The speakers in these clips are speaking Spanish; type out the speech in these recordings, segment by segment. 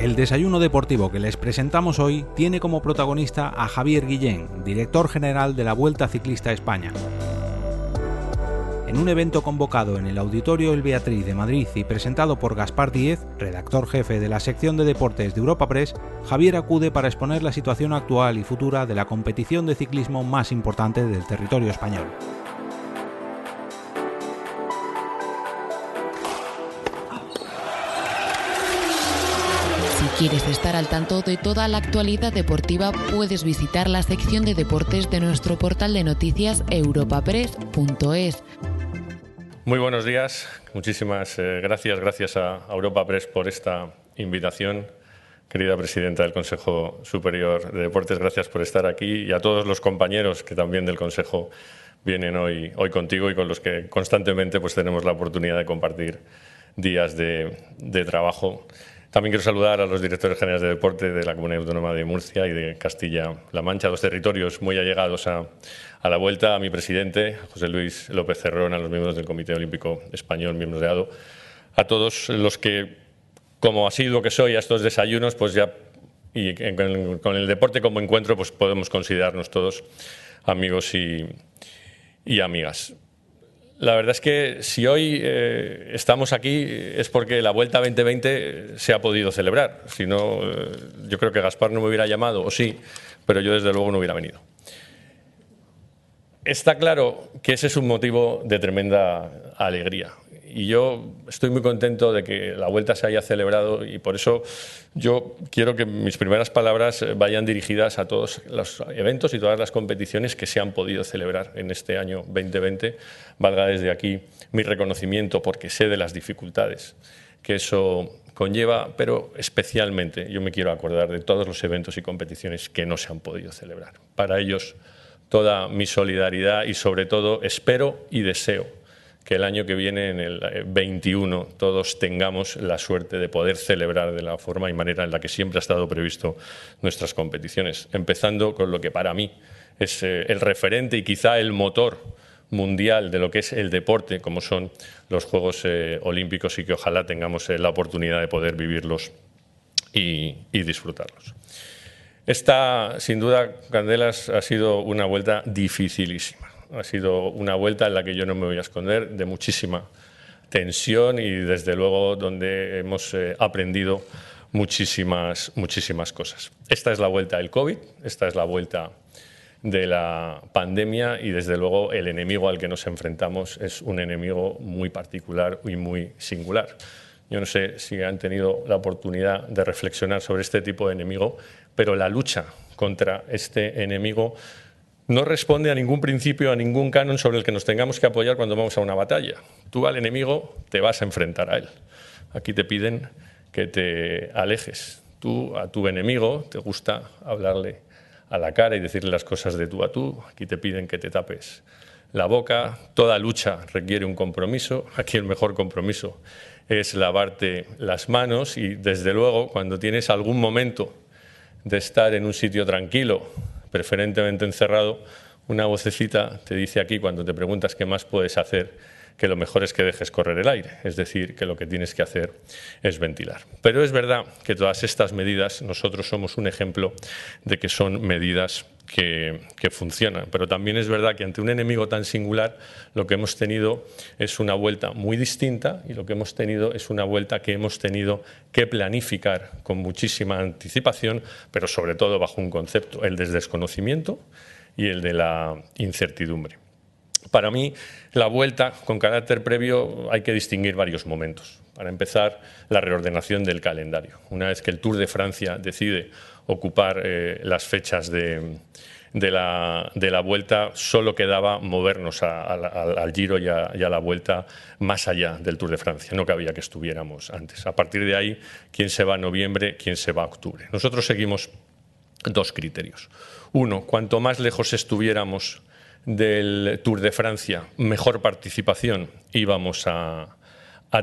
El desayuno deportivo que les presentamos hoy tiene como protagonista a Javier Guillén, director general de la Vuelta Ciclista España. En un evento convocado en el Auditorio El Beatriz de Madrid y presentado por Gaspar Díez, redactor jefe de la sección de deportes de Europa Press, Javier acude para exponer la situación actual y futura de la competición de ciclismo más importante del territorio español. Quieres estar al tanto de toda la actualidad deportiva, puedes visitar la sección de deportes de nuestro portal de noticias europapress.es. Muy buenos días, muchísimas eh, gracias, gracias a Europa Press por esta invitación. Querida presidenta del Consejo Superior de Deportes, gracias por estar aquí y a todos los compañeros que también del Consejo vienen hoy, hoy contigo y con los que constantemente pues, tenemos la oportunidad de compartir días de, de trabajo. También quiero saludar a los directores generales de deporte de la Comunidad Autónoma de Murcia y de Castilla-La Mancha, dos territorios muy allegados a, la vuelta, a mi presidente, José Luis López Cerrón, a los miembros del Comité Olímpico Español, miembros de ADO, a todos los que, como asiduo que soy a estos desayunos, pues ya y con el deporte como encuentro, pues podemos considerarnos todos amigos y, y amigas. La verdad es que si hoy eh, estamos aquí es porque la Vuelta 2020 se ha podido celebrar. Si no, eh, yo creo que Gaspar no me hubiera llamado, o sí, pero yo desde luego no hubiera venido. Está claro que ese es un motivo de tremenda alegría y yo estoy muy contento de que la vuelta se haya celebrado y por eso yo quiero que mis primeras palabras vayan dirigidas a todos los eventos y todas las competiciones que se han podido celebrar en este año 2020. Valga desde aquí mi reconocimiento porque sé de las dificultades que eso conlleva, pero especialmente yo me quiero acordar de todos los eventos y competiciones que no se han podido celebrar. Para ellos toda mi solidaridad y sobre todo espero y deseo que el año que viene, en el 21, eh, todos tengamos la suerte de poder celebrar de la forma y manera en la que siempre ha estado previsto nuestras competiciones, empezando con lo que para mí es eh, el referente y quizá el motor mundial de lo que es el deporte, como son los Juegos eh, Olímpicos y que ojalá tengamos la oportunidad de poder vivirlos y, y disfrutarlos. Esta, sin duda, Candelas, ha sido una vuelta dificilísima ha sido una vuelta en la que yo no me voy a esconder, de muchísima tensión y desde luego donde hemos eh, aprendido muchísimas, muchísimas cosas. Esta es la vuelta del COVID, esta es la vuelta de la pandemia y desde luego el enemigo al que nos enfrentamos es un enemigo muy particular y muy singular. Yo no sé si han tenido la oportunidad de reflexionar sobre este tipo de enemigo, pero la lucha contra este enemigo no responde a ningún principio, a ningún canon sobre el que nos tengamos que apoyar cuando vamos a una batalla. Tú al enemigo te vas a enfrentar a él. Aquí te piden que te alejes. Tú a tu enemigo te gusta hablarle a la cara y decirle las cosas de tú a tú. Aquí te piden que te tapes la boca. Toda lucha requiere un compromiso. Aquí el mejor compromiso es lavarte las manos y desde luego cuando tienes algún momento de estar en un sitio tranquilo, preferentemente encerrado, una vocecita te dice aquí cuando te preguntas qué más puedes hacer, que lo mejor es que dejes correr el aire, es decir, que lo que tienes que hacer es ventilar. Pero es verdad que todas estas medidas, nosotros somos un ejemplo de que son medidas que, funcionan. Pero también es verdad que ante un enemigo tan singular lo que hemos tenido es una vuelta muy distinta y lo que hemos tenido es una vuelta que hemos tenido que planificar con muchísima anticipación, pero sobre todo bajo un concepto, el del desconocimiento y el de la incertidumbre. Para mí, la vuelta con carácter previo hay que distinguir varios momentos. Para empezar, la reordenación del calendario. Una vez que el Tour de Francia decide ocupar eh, las fechas de, la, vuelta, solo quedaba movernos al Giro y a, la vuelta más allá del Tour de Francia. No cabía que estuviéramos antes. A partir de ahí, quién se va a noviembre, quién se va a octubre. Nosotros seguimos dos criterios. Uno, cuanto más lejos estuviéramos del Tour de Francia, mejor participación íbamos a,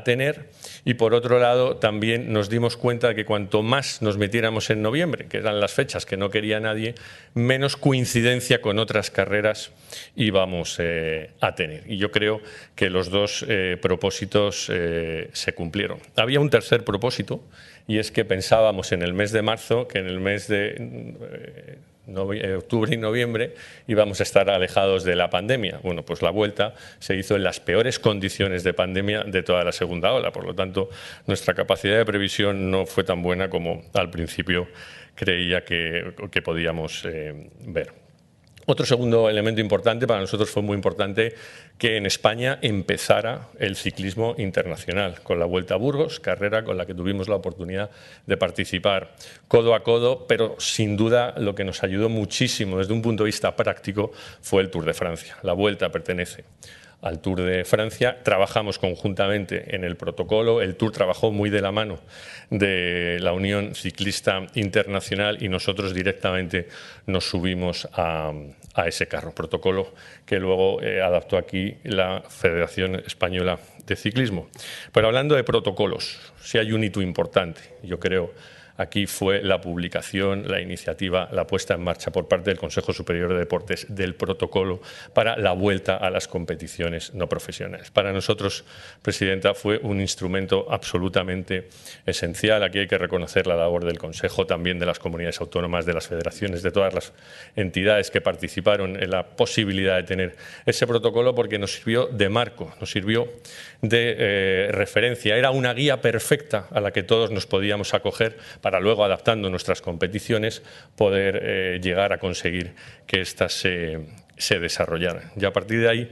tener y por otro lado también nos dimos cuenta de que cuanto más nos metiéramos en noviembre, que eran las fechas que no quería nadie, menos coincidencia con otras carreras íbamos eh, a tener. Y yo creo que los dos eh, propósitos eh, se cumplieron. Había un tercer propósito y es que pensábamos en el mes de marzo que en el mes de octubre y noviembre íbamos a estar alejados de la pandemia. Bueno, pues la vuelta se hizo en las peores condiciones de pandemia de toda la segunda ola. Por lo tanto, nuestra capacidad de previsión no fue tan buena como al principio creía que, podíamos eh, ver. Otro segundo elemento importante, para nosotros fue muy importante que en España empezara el ciclismo internacional, con la Vuelta a Burgos, carrera con la que tuvimos la oportunidad de participar codo a codo, pero sin duda lo que nos ayudó muchísimo desde un punto de vista práctico fue el Tour de Francia. La Vuelta pertenece al Tour de Francia. Trabajamos conjuntamente en el protocolo. El Tour trabajó muy de la mano de la Unión Ciclista Internacional y nosotros directamente nos subimos a, ese carro. Protocolo que luego eh, adaptó aquí la Federación Española de Ciclismo. Pero hablando de protocolos, si hay un hito importante, yo creo Aquí fue la publicación, la iniciativa, la puesta en marcha por parte del Consejo Superior de Deportes del protocolo para la vuelta a las competiciones no profesionales. Para nosotros, Presidenta, fue un instrumento absolutamente esencial. Aquí hay que reconocer la labor del Consejo, también de las comunidades autónomas, de las federaciones, de todas las entidades que participaron en la posibilidad de tener ese protocolo porque nos sirvió de marco, nos sirvió de eh, referencia. Era una guía perfecta a la que todos nos podíamos acoger luego, adaptando nuestras competiciones, poder eh, llegar a conseguir que éstas se, se desarrollaran. Y a partir de ahí,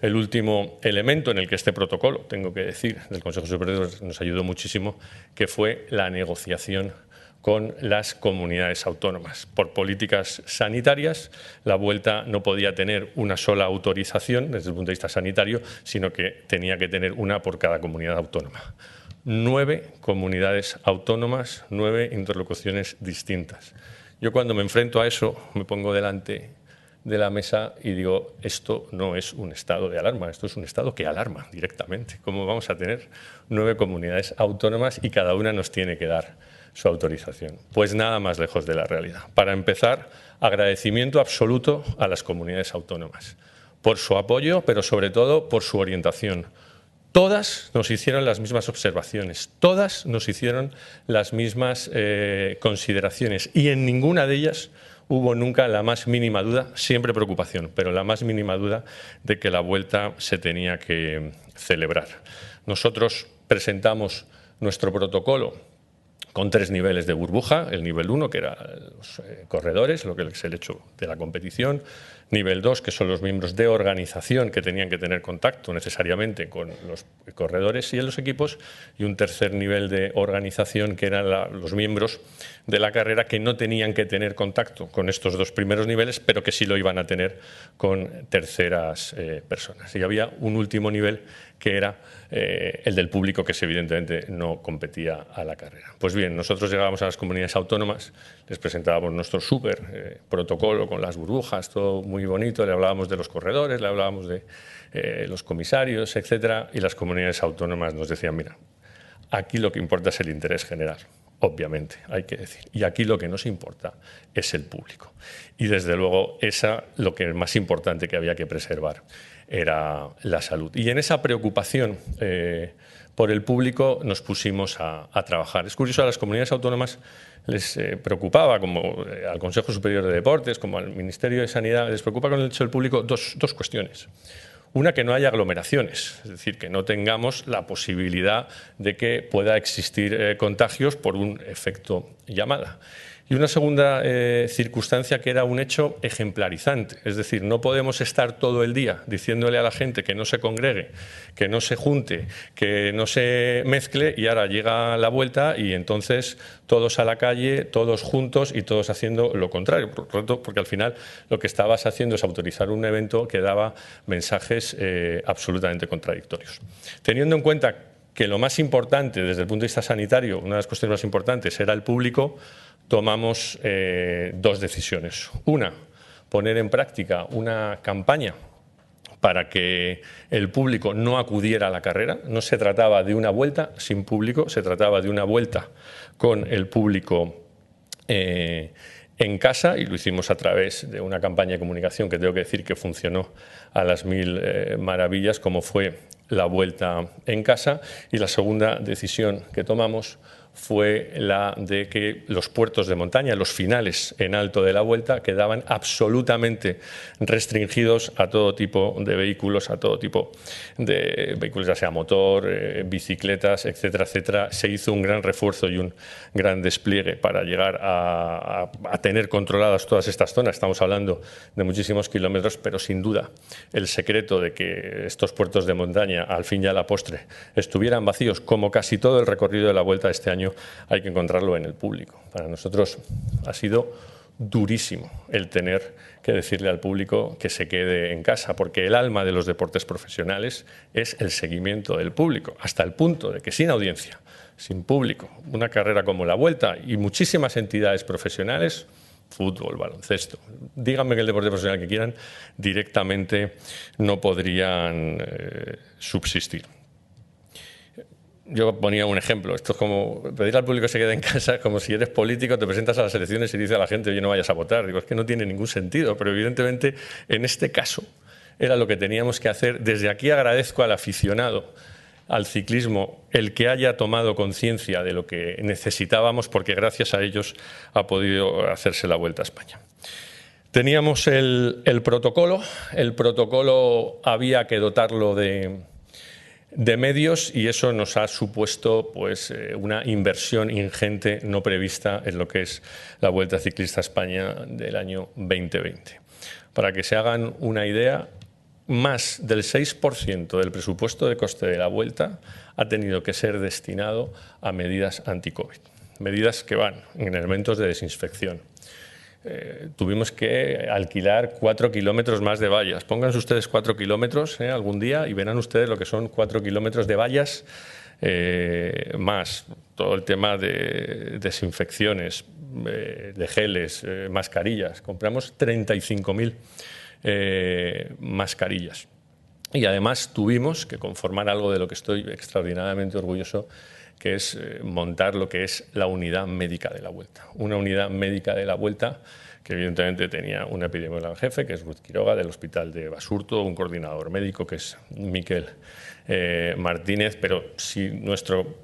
el último elemento en el que este protocolo, tengo que decir, del Consejo Superior nos ayudó muchísimo, que fue la negociación con las comunidades autónomas. Por políticas sanitarias, la vuelta no podía tener una sola autorización desde el punto de vista sanitario, sino que tenía que tener una por cada comunidad autónoma nueve comunidades autónomas, nueve interlocuciones distintas. Yo cuando me enfrento a eso me pongo delante de la mesa y digo, esto no es un estado de alarma, esto es un estado que alarma directamente. ¿Cómo vamos a tener nueve comunidades autónomas y cada una nos tiene que dar su autorización? Pues nada más lejos de la realidad. Para empezar, agradecimiento absoluto a las comunidades autónomas por su apoyo, pero sobre todo por su orientación todas nos hicieron las mismas observaciones, todas nos hicieron las mismas eh, consideraciones y en ninguna de ellas hubo nunca la más mínima duda, siempre preocupación, pero la más mínima duda de que la vuelta se tenía que celebrar. Nosotros presentamos nuestro protocolo con tres niveles de burbuja, el nivel 1, que era los eh, corredores, lo que es el hecho de la competición, nivel 2, que son los miembros de organización que tenían que tener contacto necesariamente con los corredores y los equipos, y un tercer nivel de organización que eran los miembros de la carrera que no tenían que tener contacto con estos dos primeros niveles, pero que sí lo iban a tener con terceras eh, personas. Y había un último nivel que era eh, el del público, que evidentemente no competía a la carrera. Pues bien, nosotros llegábamos a las comunidades autónomas, les presentábamos nuestro súper eh, protocolo con las burbujas, todo muy bonito, le hablábamos de los corredores, le hablábamos de eh, los comisarios, etcétera, y las comunidades autónomas nos decían, mira, aquí lo que importa es el interés general obviamente, hay que decir. Y aquí lo que nos importa es el público. Y desde luego, esa lo que es más importante que había que preservar era la salud. Y en esa preocupación eh, por el público nos pusimos a, trabajar. Es curioso, a las comunidades autónomas les eh, preocupaba, como eh, al Consejo Superior de Deportes, como al Ministerio de Sanidad, les preocupa con el hecho del público dos, dos cuestiones. Una, que no haya aglomeraciones, es decir, que no tengamos la posibilidad de que pueda existir contagios por un efecto llamada. Y una segunda eh, circunstancia que era un hecho ejemplarizante, es decir, no podemos estar todo el día diciéndole a la gente que no se congregue, que no se junte, que no se mezcle y ahora llega la vuelta y entonces todos a la calle, todos juntos y todos haciendo lo contrario, porque al final lo que estabas haciendo es autorizar un evento que daba mensajes eh, absolutamente contradictorios. Teniendo en cuenta que lo más importante desde el punto de vista sanitario, una de las cuestiones más importantes era el público, tomamos eh, dos decisiones. Una, poner en práctica una campaña para que el público no acudiera a la carrera. No se trataba de una vuelta sin público, se trataba de una vuelta con el público eh, en casa y lo hicimos a través de una campaña de comunicación que tengo que decir que funcionó a las mil eh, maravillas, como fue la vuelta en casa. Y la segunda decisión que tomamos fue la de que los puertos de montaña, los finales en alto de la vuelta, quedaban absolutamente restringidos a todo tipo de vehículos, a todo tipo de vehículos, ya sea motor, eh, bicicletas, etcétera, etcétera. Se hizo un gran refuerzo y un gran despliegue para llegar a, tener controladas todas estas zonas. Estamos hablando de muchísimos kilómetros, pero sin duda el secreto de que estos puertos de montaña, al fin y a la postre, estuvieran vacíos, como casi todo el recorrido de la vuelta este año, hay que encontrarlo en el público. Para nosotros ha sido durísimo el tener que decirle al público que se quede en casa, porque el alma de los deportes profesionales es el seguimiento del público, hasta el punto de que sin audiencia, sin público, una carrera como la Vuelta y muchísimas entidades profesionales, fútbol, baloncesto, díganme que el deporte profesional que quieran, directamente no podrían eh, subsistir yo ponía un ejemplo. Esto es como pedir al público que se quede en casa, como si eres político, te presentas a las elecciones y dices a la gente, oye, no vayas a votar. Digo, es que no tiene ningún sentido, pero evidentemente en este caso era lo que teníamos que hacer. Desde aquí agradezco al aficionado al ciclismo el que haya tomado conciencia de lo que necesitábamos, porque gracias a ellos ha podido hacerse la vuelta a España. Teníamos el, el protocolo, el protocolo había que dotarlo de, de medios y eso nos ha supuesto pues, eh, una inversión ingente no prevista en lo que es la Vuelta Ciclista a España del año 2020. Para que se hagan una idea, más del 6% del presupuesto de coste de la Vuelta ha tenido que ser destinado a medidas anti-COVID, medidas que van en elementos de desinfección, eh, tuvimos que alquilar cuatro kilómetros más de vallas. Pónganse ustedes cuatro kilómetros eh, algún día y verán ustedes lo que son cuatro kilómetros de vallas eh, más todo el tema de desinfecciones, de geles, mascarillas. Compramos 35.000 mascarillas. Y además tuvimos que conformar algo de lo que estoy extraordinariamente orgulloso, que es eh, montar lo que es la unidad médica de la vuelta. Una unidad médica de la vuelta que evidentemente tenía un epidemiólogo en jefe, que es Ruth Quiroga, del Hospital de Basurto, un coordinador médico, que es Miquel eh, Martínez, pero si nuestro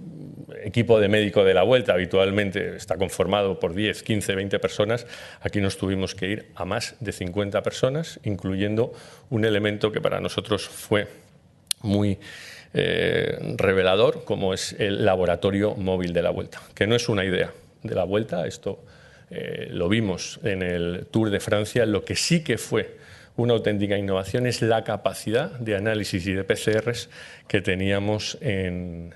equipo de médico de la vuelta habitualmente está conformado por 10, 15, 20 personas, aquí nos tuvimos que ir a más de 50 personas, incluyendo un elemento que para nosotros fue muy eh, revelador como es el laboratorio móvil de la vuelta, que no es una idea de la vuelta, esto eh, lo vimos en el Tour de Francia, lo que sí que fue una auténtica innovación es la capacidad de análisis y de PCRs que teníamos en,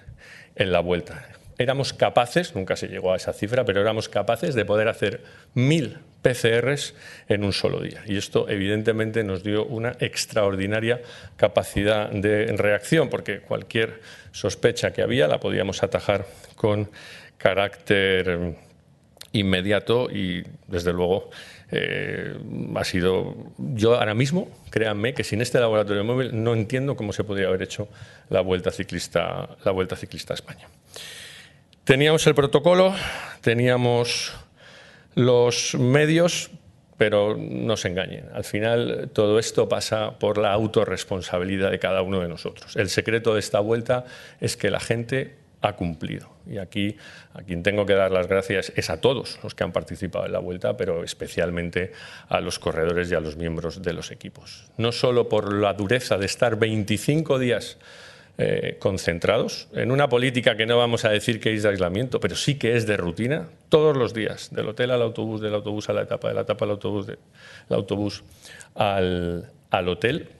en la vuelta. Éramos capaces, nunca se llegó a esa cifra, pero éramos capaces de poder hacer mil PCRs en un solo día. Y esto evidentemente nos dio una extraordinaria capacidad de reacción, porque cualquier sospecha que había la podíamos atajar con carácter inmediato y desde luego eh, ha sido yo ahora mismo créanme que sin este laboratorio móvil no entiendo cómo se podría haber hecho la vuelta ciclista la vuelta ciclista a España Teníamos el protocolo, teníamos los medios, pero no se engañen. Al final todo esto pasa por la autorresponsabilidad de cada uno de nosotros. El secreto de esta vuelta es que la gente ha cumplido. Y aquí a quien tengo que dar las gracias es a todos los que han participado en la vuelta, pero especialmente a los corredores y a los miembros de los equipos. No solo por la dureza de estar 25 días eh, concentrados en una política que no vamos a decir que es de aislamiento, pero sí que es de rutina, todos los días, del hotel al autobús, del autobús a la etapa, de la etapa al autobús, del autobús al, hotel.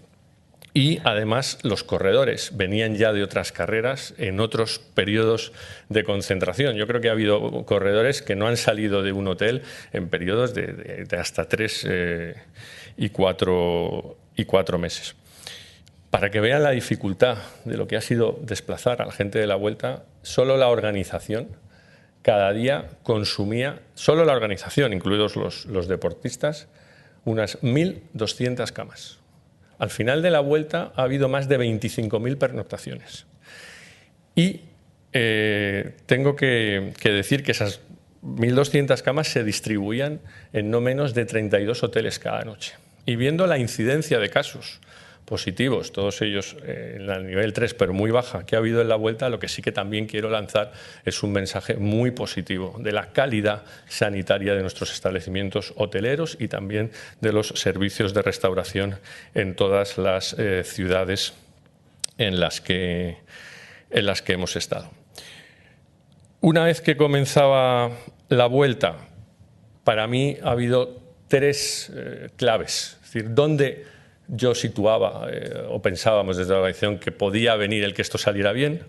Y además los corredores venían ya de otras carreras en otros periodos de concentración. Yo creo que ha habido corredores que no han salido de un hotel en periodos de, hasta tres eh, y, cuatro, y cuatro meses. Para que vean la dificultad de lo que ha sido desplazar a la gente de la vuelta, solo la organización cada día consumía, solo la organización, incluidos los, deportistas, unas 1.200 camas. Al final de la vuelta ha habido más de 25.000 pernoctaciones. Y eh, tengo que, decir que esas 1.200 camas se distribuían en no menos de 32 hoteles cada noche. Y viendo la incidencia de casos positivos, todos ellos eh, en el nivel 3, pero muy baja, que ha habido en la vuelta, lo que sí que también quiero lanzar es un mensaje muy positivo de la calidad sanitaria de nuestros establecimientos hoteleros y también de los servicios de restauración en todas las eh, ciudades en las, que, en las que hemos estado. Una vez que comenzaba la vuelta, para mí ha habido tres eh, claves. Es decir, ¿dónde yo situaba eh, o pensábamos desde la organización que podía venir el que esto saliera bien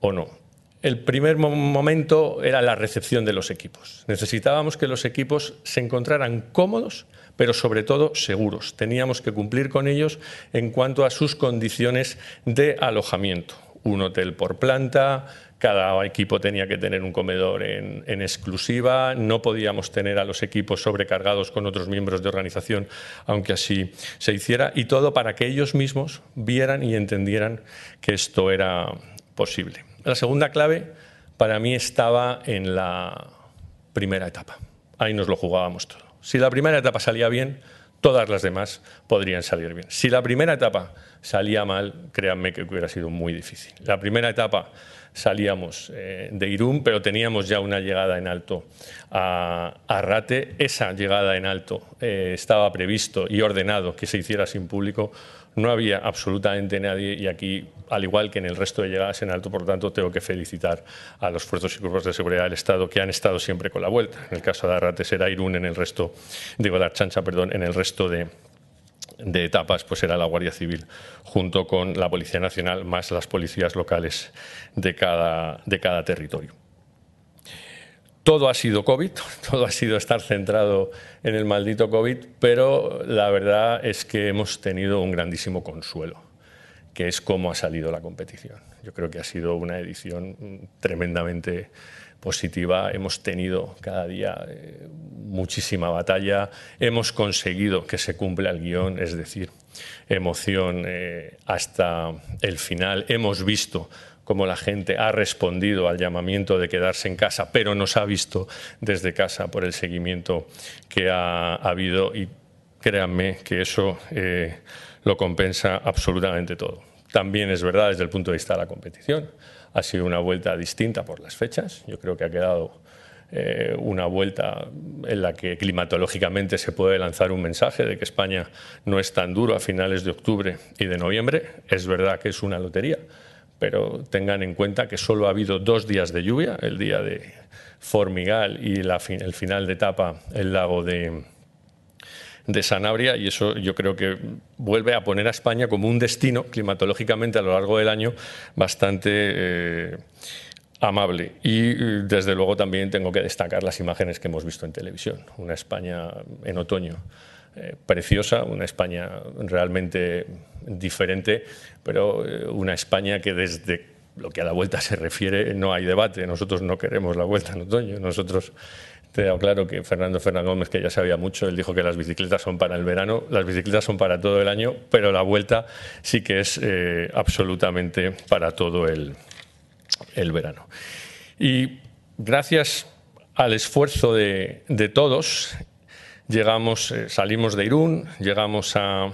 o no. El primer momento era la recepción de los equipos. Necesitábamos que los equipos se encontraran cómodos, pero sobre todo seguros. Teníamos que cumplir con ellos en cuanto a sus condiciones de alojamiento. Un hotel por planta, cada equipo tenía que tener un comedor en, exclusiva, no podíamos tener a los equipos sobrecargados con otros miembros de organización, aunque así se hiciera, y todo para que ellos mismos vieran y entendieran que esto era posible. La segunda clave para mí estaba en la primera etapa. Ahí nos lo jugábamos todo. Si la primera etapa salía bien, todas las demás podrían salir bien. Si la primera etapa salía mal, créanme que hubiera sido muy difícil. La primera etapa salíamos eh, de Irún, pero teníamos ya una llegada en alto a, Rate. Esa llegada en alto eh, estaba previsto y ordenado que se hiciera sin público. No había absolutamente nadie y aquí, al igual que en el resto de llegadas en alto, por tanto, tengo que felicitar a los fuerzas y cuerpos de seguridad del Estado que han estado siempre con la vuelta. En el caso de Arrate será Irún, en el resto, digo, de Archancha, perdón, en el resto de, etapas pues era la Guardia Civil junto con la Policía Nacional más las policías locales de cada territorio. Todo ha sido COVID, todo ha sido estar centrado en el maldito COVID, pero la verdad es que hemos tenido un grandísimo consuelo, que es cómo ha salido la competición. Yo creo que ha sido una edición tremendamente positiva. Hemos tenido cada día eh, muchísima batalla. Hemos conseguido que se cumpla el guion, es decir, emoción eh, hasta el final. Hemos visto cómo la gente ha respondido al llamamiento de quedarse en casa, pero nos ha visto desde casa por el seguimiento que ha, habido y créanme que eso eh, lo compensa absolutamente todo. También es verdad desde el punto de vista de la competición ha sido una vuelta distinta por las fechas. Yo creo que ha quedado eh, una vuelta en la que climatológicamente se puede lanzar un mensaje de que España no es tan duro a finales de octubre y de noviembre. Es verdad que es una lotería, pero tengan en cuenta que solo ha habido dos días de lluvia, el día de Formigal y el final de etapa, el lago de, Sanabria y eso yo creo que vuelve a poner a España como un destino climatológicamente a lo largo del año bastante eh, amable. Y desde luego también tengo que destacar las imágenes que hemos visto en televisión. Una España en otoño. Eh, preciosa, una España realmente diferente, pero eh, una España que desde lo que a la vuelta se refiere no hay debate. Nosotros no queremos la vuelta en otoño. Nosotros te claro que Fernando Fernández Gómez, que ya sabía mucho, él dijo que las bicicletas son para el verano, las bicicletas son para todo el año, pero la vuelta sí que es eh, absolutamente para todo el, verano. Y gracias al esfuerzo de, todos, llegamos, eh, salimos de Irún, llegamos a,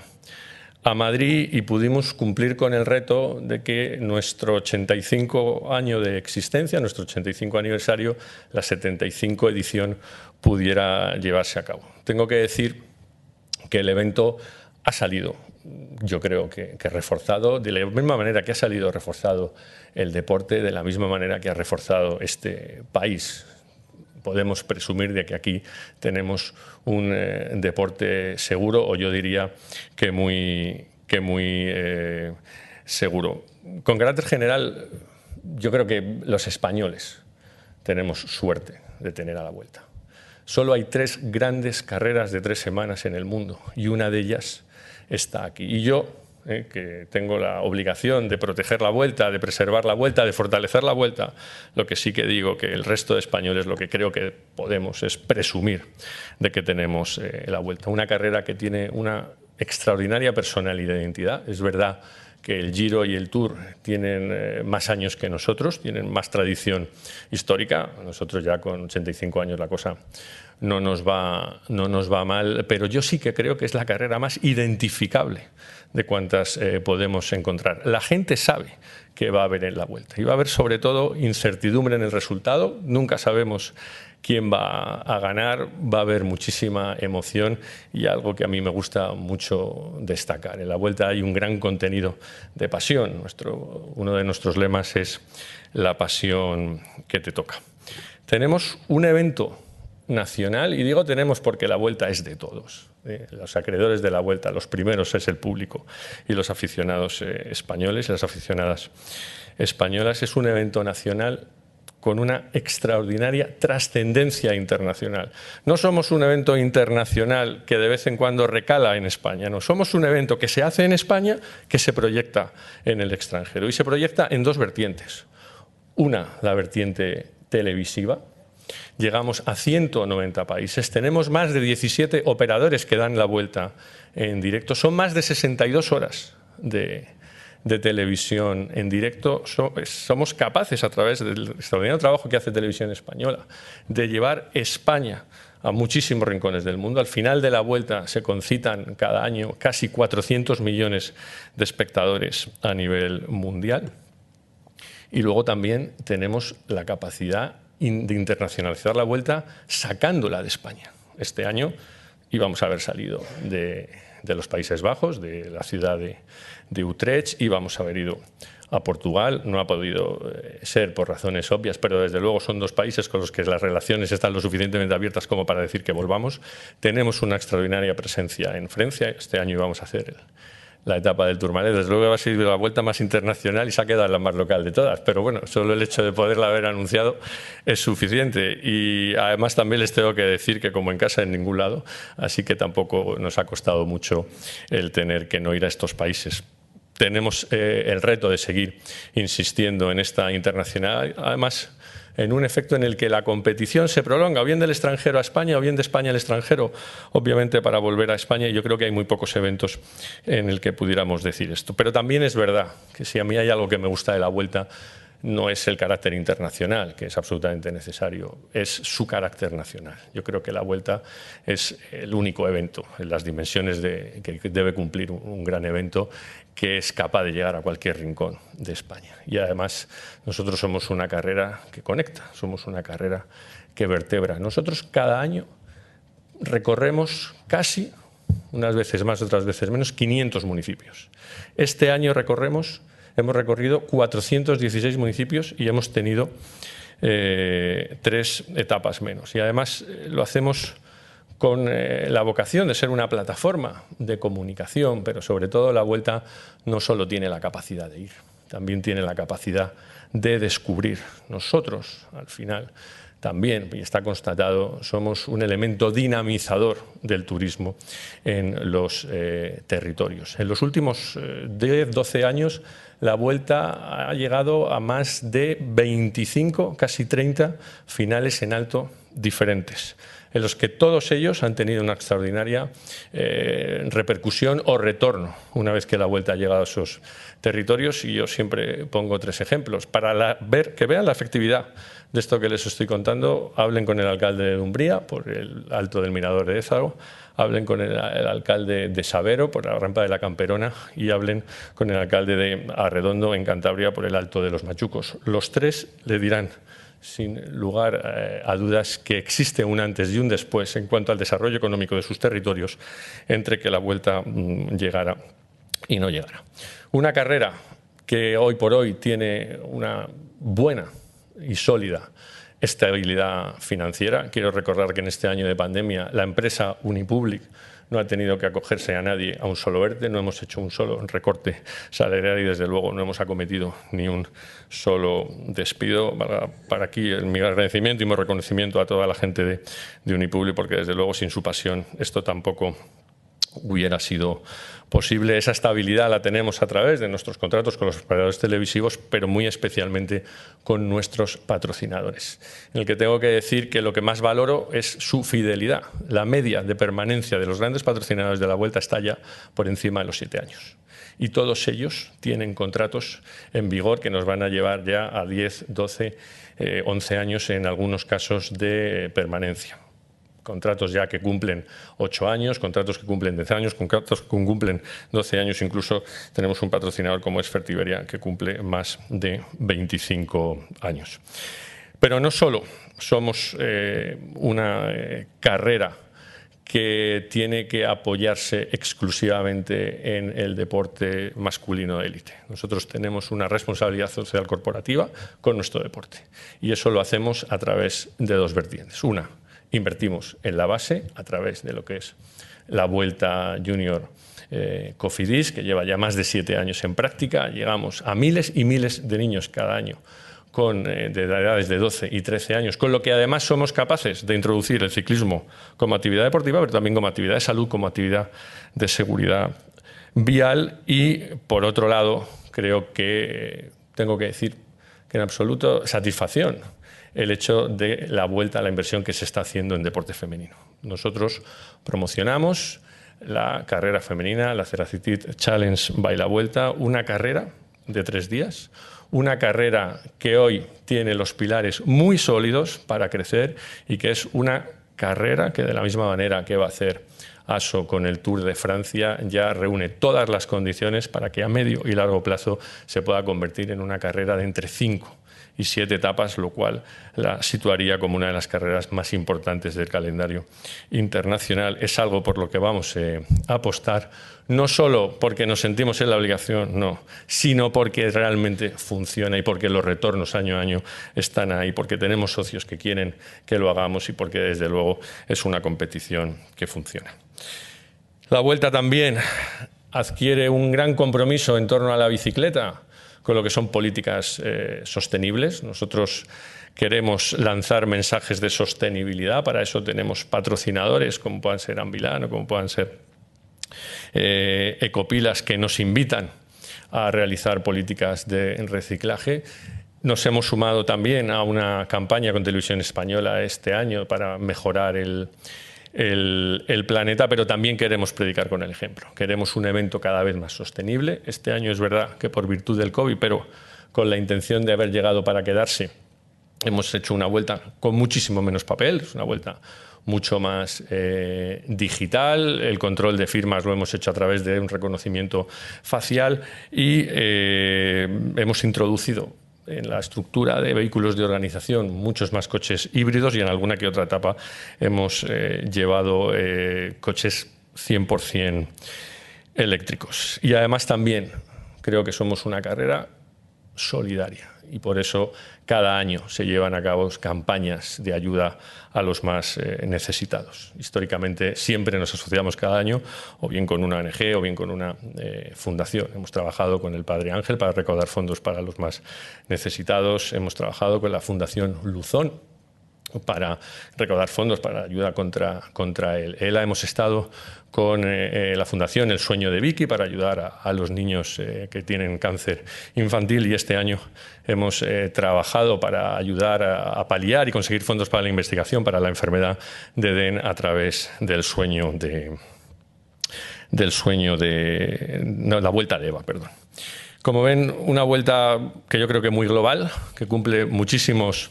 Madrid y pudimos cumplir con el reto de que nuestro 85 año de existencia, nuestro 85 aniversario, la 75 edición pudiera llevarse a cabo. Tengo que decir que el evento ha salido, yo creo que, reforzado, de la misma manera que ha salido reforzado el deporte, de la misma manera que ha reforzado este país podemos presumir de que aquí tenemos un eh, deporte seguro o yo diría que muy, que muy eh, seguro. Con carácter general, yo creo que los españoles tenemos suerte de tener a la vuelta. Solo hay tres grandes carreras de tres semanas en el mundo y una de ellas está aquí. Y yo ¿eh? que tengo la obligación de proteger la vuelta, de preservar la vuelta, de fortalecer la vuelta, lo que sí que digo que el resto de españoles lo que creo que podemos es presumir de que tenemos eh, la vuelta. Una carrera que tiene una extraordinaria personalidad de identidad. Es verdad que el Giro y el Tour tienen eh, más años que nosotros, tienen más tradición histórica. Nosotros ya con 85 años la cosa no nos va, no nos va mal, pero yo sí que creo que es la carrera más identificable de cuantas eh, podemos encontrar. La gente sabe que va a haber en la vuelta y va a haber sobre todo incertidumbre en el resultado. Nunca sabemos quién va a ganar, va a haber muchísima emoción y algo que a mí me gusta mucho destacar. En la vuelta hay un gran contenido de pasión. Nuestro, uno de nuestros lemas es la pasión que te toca. Tenemos un evento nacional, y digo tenemos porque la vuelta es de todos. ¿eh? Los acreedores de la vuelta, los primeros es el público y los aficionados eh, españoles y las aficionadas españolas. Es un evento nacional con una extraordinaria trascendencia internacional. No somos un evento internacional que de vez en cuando recala en España, no, somos un evento que se hace en España que se proyecta en el extranjero y se proyecta en dos vertientes. Una, la vertiente televisiva, llegamos a 190 países. Tenemos más de 17 operadores que dan la vuelta en directo. Son más de 62 horas de, televisión en directo. somos capaces, a través del extraordinario trabajo que hace Televisión Española, de llevar España a muchísimos rincones del mundo. Al final de la vuelta se concitan cada año casi 400 millones de espectadores a nivel mundial. Y luego también tenemos la capacidad de internacionalizar la vuelta sacándola de España. Este año íbamos a haber salido de, los Países Bajos, de la ciudad de, de, Utrecht, íbamos a haber ido a Portugal. No ha podido eh, ser por razones obvias, pero desde luego son dos países con los que las relaciones están lo suficientemente abiertas como para decir que volvamos. Tenemos una extraordinaria presencia en Francia. Este año íbamos a hacer el, la etapa del Tourmalet. Desde luego va a ser la vuelta más internacional y se ha quedado la más local de todas. Pero bueno, solo el hecho de poderla haber anunciado es suficiente. Y además también les tengo que decir que como en casa en ningún lado, así que tampoco nos ha costado mucho el tener que no ir a estos países tenemos eh, el reto de seguir insistiendo en esta internacional. Además, en un efecto en el que la competición se prolonga, o bien del extranjero a España, o bien de España al extranjero, obviamente para volver a España. Y yo creo que hay muy pocos eventos en el que pudiéramos decir esto. Pero también es verdad que si a mí hay algo que me gusta de la vuelta, no es el carácter internacional, que es absolutamente necesario, es su carácter nacional. Yo creo que la Vuelta es el único evento en las dimensiones de, que debe cumplir un gran evento que es capaz de llegar a cualquier rincón de España. Y además nosotros somos una carrera que conecta, somos una carrera que vertebra. Nosotros cada año recorremos casi, unas veces más, otras veces menos, 500 municipios. Este año recorremos, hemos recorrido 416 municipios y hemos tenido eh, tres etapas menos. Y además eh, lo hacemos con eh, la vocación de ser una plataforma de comunicación, pero sobre todo la vuelta no solo tiene la capacidad de ir, también tiene la capacidad de descubrir. Nosotros, al final, también, y está constatado, somos un elemento dinamizador del turismo en los territorios. En los últimos 10, eh, 12 años, la vuelta ha llegado a más de 25, casi 30 finales en alto diferentes en los que todos ellos han tenido una extraordinaria eh, repercusión o retorno una vez que la vuelta ha llegado a esos territorios. Y yo siempre pongo tres ejemplos. Para ver, que vean la efectividad de esto que les estoy contando, hablen con el alcalde de Umbría por el alto del mirador de Ézago, hablen con el, alcalde de Sabero por la rampa de la Camperona y hablen con el alcalde de Arredondo en Cantabria por el alto de los Machucos. Los tres le dirán sin lugar eh, a dudas que existe un antes y un después en cuanto al desarrollo económico de sus territorios entre que la vuelta mm, llegara y no llegara. Una carrera que hoy por hoy tiene una buena y sólida estabilidad financiera. Quiero recordar que en este año de pandemia la empresa Unipublic no ha tenido que acogerse a nadie a un solo ERTE, no hemos hecho un solo recorte salarial y desde luego no hemos acometido ni un solo despido. Para, aquí mi agradecimiento y mi reconocimiento a toda la gente de, de Unipublic porque desde luego sin su pasión esto tampoco hubiera sido posible. Esa estabilidad la tenemos a través de nuestros contratos con los operadores televisivos, pero muy especialmente con nuestros patrocinadores. En el que tengo que decir que lo que más valoro es su fidelidad. La media de permanencia de los grandes patrocinadores de la Vuelta está ya por encima de los siete años. Y todos ellos tienen contratos en vigor que nos van a llevar ya a 10, 12, 11 años en algunos casos de permanencia contratos ya que cumplen 8 años, contratos que cumplen 10 años, contratos que cumplen 12 años, incluso tenemos un patrocinador como es Fertiberia que cumple más de 25 años. Pero no solo somos eh, una eh, carrera que tiene que apoyarse exclusivamente en el deporte masculino de élite. Nosotros tenemos una responsabilidad social corporativa con nuestro deporte y eso lo hacemos a través de dos vertientes. Una, invertimos en la base a través de lo que es la Vuelta Junior eh, Cofidis, que lleva ya más de siete años en práctica. Llegamos a miles y miles de niños cada año con, eh, de edades de 12 y 13 años, con lo que además somos capaces de introducir el ciclismo como actividad deportiva, pero también como actividad de salud, como actividad de seguridad vial y, por otro lado, creo que tengo que decir que en absoluto satisfacción el hecho de la vuelta a la inversión que se está haciendo en deporte femenino. Nosotros promocionamos la carrera femenina, la Ceracitit Challenge by la Vuelta, una carrera de tres días, una carrera que hoy tiene los pilares muy sólidos para crecer y que es una carrera que de la misma manera que va a hacer ASO con el Tour de Francia ya reúne todas las condiciones para que a medio y largo plazo se pueda convertir en una carrera de entre cinco y siete etapas, lo cual la situaría como una de las carreras más importantes del calendario internacional. Es algo por lo que vamos eh, a apostar, no solo porque nos sentimos en la obligación, no, sino porque realmente funciona y porque los retornos año a año están ahí, porque tenemos socios que quieren que lo hagamos y porque desde luego es una competición que funciona. La vuelta también adquiere un gran compromiso en torno a la bicicleta con lo que son políticas eh, sostenibles. Nosotros queremos lanzar mensajes de sostenibilidad, para eso tenemos patrocinadores como puedan ser Ambilano, como puedan ser eh, Ecopilas, que nos invitan a realizar políticas de reciclaje. Nos hemos sumado también a una campaña con Televisión Española este año para mejorar el, el, planeta, pero también queremos predicar con el ejemplo. Queremos un evento cada vez más sostenible. Este año es verdad que por virtud del COVID, pero con la intención de haber llegado para quedarse, hemos hecho una vuelta con muchísimo menos papel, es una vuelta mucho más eh, digital. El control de firmas lo hemos hecho a través de un reconocimiento facial y eh, hemos introducido en la estructura de vehículos de organización muchos más coches híbridos y en alguna que otra etapa hemos eh, llevado eh, coches 100% eléctricos. Y además también creo que somos una carrera solidaria y por eso cada año se llevan a cabo campañas de ayuda a los más eh, necesitados. Históricamente siempre nos asociamos cada año o bien con una ONG o bien con una eh, fundación. Hemos trabajado con el Padre Ángel para recaudar fondos para los más necesitados. Hemos trabajado con la Fundación Luzón para recaudar fondos para ayuda contra, contra el ELA. Hemos estado con eh, eh, la Fundación El Sueño de Vicky para ayudar a, los niños eh, que tienen cáncer infantil y este año hemos trabajado para ayudar a, paliar y conseguir fondos para la investigación para la enfermedad de DEN a través del sueño de del sueño de la vuelta de Eva, perdón. Como ven, una vuelta que yo creo que muy global, que cumple muchísimos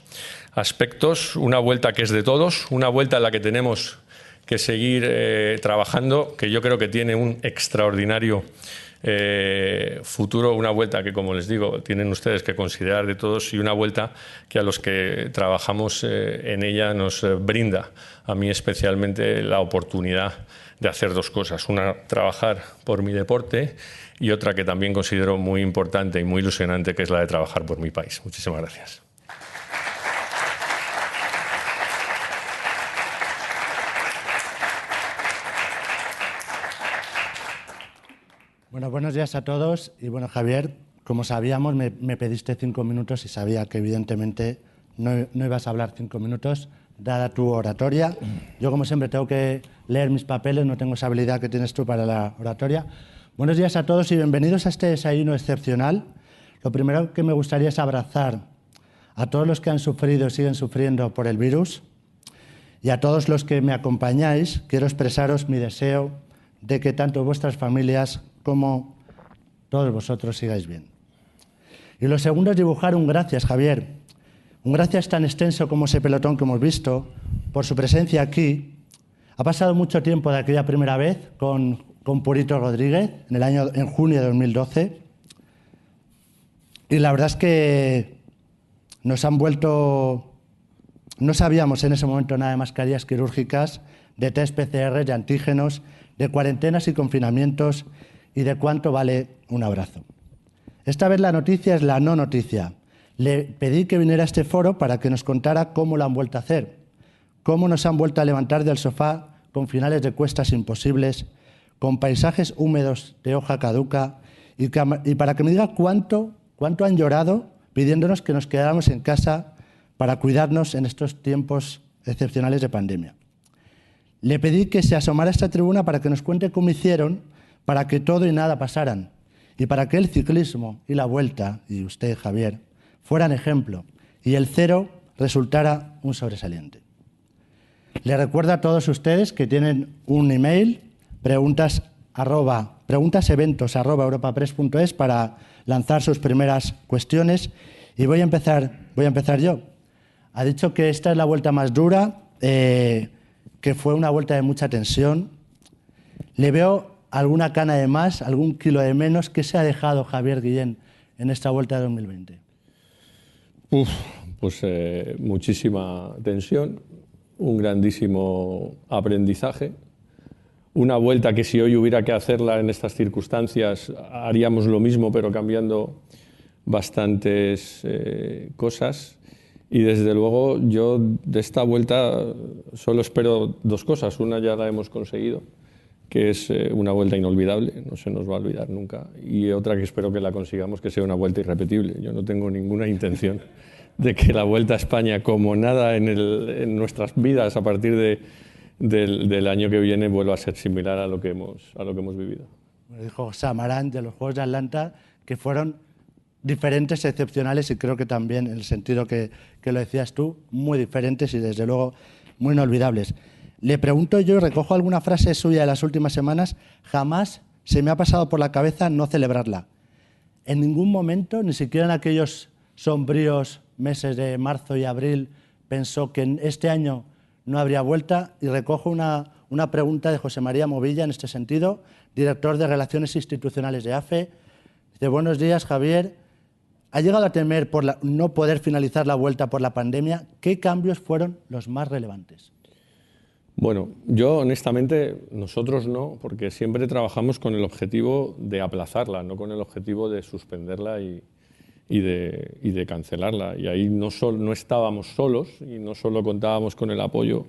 aspectos, una vuelta que es de todos, una vuelta en la que tenemos que seguir eh, trabajando, que yo creo que tiene un extraordinario eh, futuro, una vuelta que, como les digo, tienen ustedes que considerar de todos y una vuelta que a los que trabajamos eh, en ella nos brinda, a mí especialmente, la oportunidad de hacer dos cosas. Una, trabajar por mi deporte y otra que también considero muy importante y muy ilusionante, que es la de trabajar por mi país. Muchísimas gracias. Bueno, buenos días a todos. Y bueno, Javier, como sabíamos, me, pediste cinco minutos y sabía que evidentemente no, ibas a hablar cinco minutos, dada tu oratoria. Yo, como siempre, tengo que leer mis papeles, no tengo esa habilidad que tienes tú para la oratoria. Buenos días a todos y bienvenidos a este desayuno excepcional. Lo primero que me gustaría es abrazar a todos los que han sufrido y siguen sufriendo por el virus y a todos los que me acompañáis. Quiero expresaros mi deseo de que tanto vuestras familias como todos vosotros sigáis bien. Y lo segundo es dibujar un gracias, Javier. Un gracias tan extenso como ese pelotón que hemos visto, por su presencia aquí Ha pasado mucho tiempo de aquella primera vez con, con Purito Rodríguez, en, el año, en junio de 2012, y la verdad es que nos han vuelto... No sabíamos en ese momento nada de mascarillas quirúrgicas, de test PCR, de antígenos, de cuarentenas y confinamientos y de cuánto vale un abrazo. Esta vez la noticia es la no noticia. Le pedí que viniera a este foro para que nos contara cómo lo han vuelto a hacer, cómo nos han vuelto a levantar del sofá con finales de cuestas imposibles, con paisajes húmedos de hoja caduca y, para que me diga cuánto, cuánto han llorado pidiéndonos que nos quedáramos en casa para cuidarnos en estos tiempos excepcionales de pandemia. Le pedí que se asomara a esta tribuna para que nos cuente cómo hicieron para que todo y nada pasaran y para que el ciclismo y la vuelta, y usted, Javier, fueran ejemplo y el cero resultara un sobresaliente. Le recuerdo a todos ustedes que tienen un email, preguntas arroba, preguntaseventos para lanzar sus primeras cuestiones y voy a empezar, voy a empezar yo. Ha dicho que esta es la vuelta más dura. Eh, que fue una vuelta de mucha tensión. Le veo alguna cana de más, algún kilo de menos. ¿Qué se ha dejado Javier Guillén en esta vuelta de 2020? Uf, pues eh, muchísima tensión, un grandísimo aprendizaje. Una vuelta que si hoy hubiera que hacerla en estas circunstancias haríamos lo mismo, pero cambiando bastantes eh, cosas. Y desde luego yo de esta vuelta solo espero dos cosas. Una ya la hemos conseguido, que es eh, una vuelta inolvidable, no se nos va a olvidar nunca. Y otra que espero que la consigamos, que sea una vuelta irrepetible. Yo no tengo ninguna intención de que la vuelta a España, como nada en, nuestras vidas a partir de, del, año que viene, vuelva a ser similar a lo que hemos, a lo que hemos vivido. dijo Samarán de los Juegos de Atlanta que fueron diferentes, excepcionales y creo que también en el sentido que, que lo decías tú, muy diferentes y desde luego muy inolvidables. Le pregunto yo, recojo alguna frase suya de las últimas semanas, jamás se me ha pasado por la cabeza no celebrarla. En ningún momento, ni siquiera en aquellos sombríos meses de marzo y abril, pensó que en este año no habría vuelta y recojo una, una pregunta de José María Movilla en este sentido, director de Relaciones Institucionales de AFE. Dice, buenos días, Javier. ¿Ha llegado a temer por no poder finalizar la vuelta por la pandemia? ¿Qué cambios fueron los más relevantes? Bueno, yo honestamente, nosotros no, porque siempre trabajamos con el objetivo de aplazarla, no con el objetivo de suspenderla y, de, cancelarla. Y ahí no, no estábamos solos y no solo contábamos con el apoyo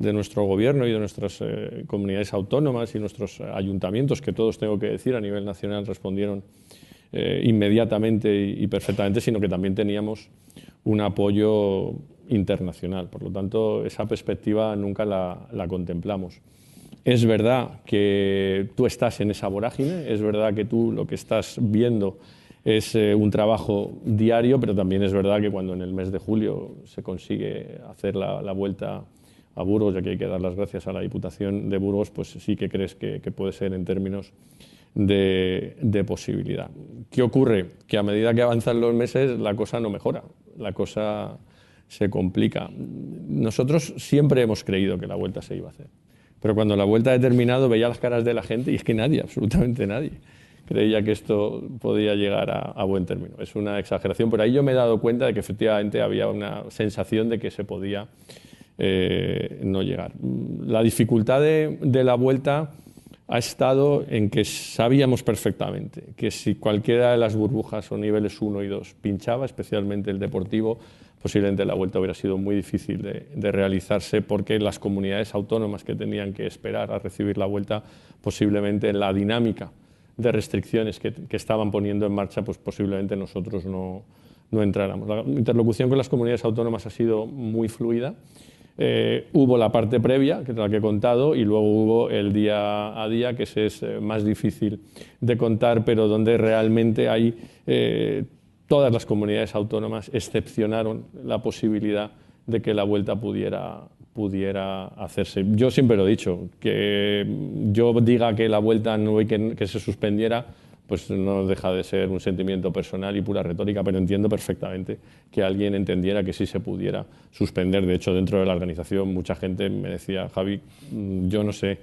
de nuestro gobierno y de nuestras eh, comunidades autónomas y nuestros ayuntamientos, que todos tengo que decir a nivel nacional respondieron eh, inmediatamente y, perfectamente, sino que también teníamos un apoyo internacional. Por lo tanto, esa perspectiva nunca la, contemplamos. Es verdad que tú estás en esa vorágine, es verdad que tú lo que estás viendo es eh, un trabajo diario, pero también es verdad que cuando en el mes de julio se consigue hacer la, vuelta a Burgos, ya que hay que dar las gracias a la Diputación de Burgos, pues sí que crees que puede ser en términos de, posibilidad. ¿Qué ocurre? Que a medida que avanzan los meses la cosa no mejora, la cosa se complica. Nosotros siempre hemos creído que la vuelta se iba a hacer, pero cuando la vuelta ha terminado veía las caras de la gente y es que nadie, absolutamente nadie, creía que esto podía llegar a, buen término. Es una exageración, pero ahí yo me he dado cuenta de que efectivamente había una sensación de que se podía eh, no llegar. La dificultad de, de la vuelta ha estado en que sabíamos perfectamente que si cualquiera de las burbujas o niveles 1 y 2 pinchaba, especialmente el deportivo, posiblemente la vuelta hubiera sido muy difícil de, realizarse porque las comunidades autónomas que tenían que esperar a recibir la vuelta, posiblemente en la dinámica de restricciones que, estaban poniendo en marcha, pues posiblemente nosotros no, no entráramos. La interlocución con las comunidades autónomas ha sido muy fluida eh, hubo la parte previa, que es la que he contado, y luego hubo el día a día, que es eh, más difícil de contar, pero donde realmente hay eh, todas las comunidades autónomas excepcionaron la posibilidad de que la vuelta pudiera, pudiera hacerse. Yo siempre lo he dicho, que yo diga que la vuelta no hay que, se suspendiera, pues no deja de ser un sentimiento personal y pura retórica, pero entiendo perfectamente que alguien entendiera que sí se pudiera suspender. De hecho, dentro de la organización mucha gente me decía, Javi, mm, yo no sé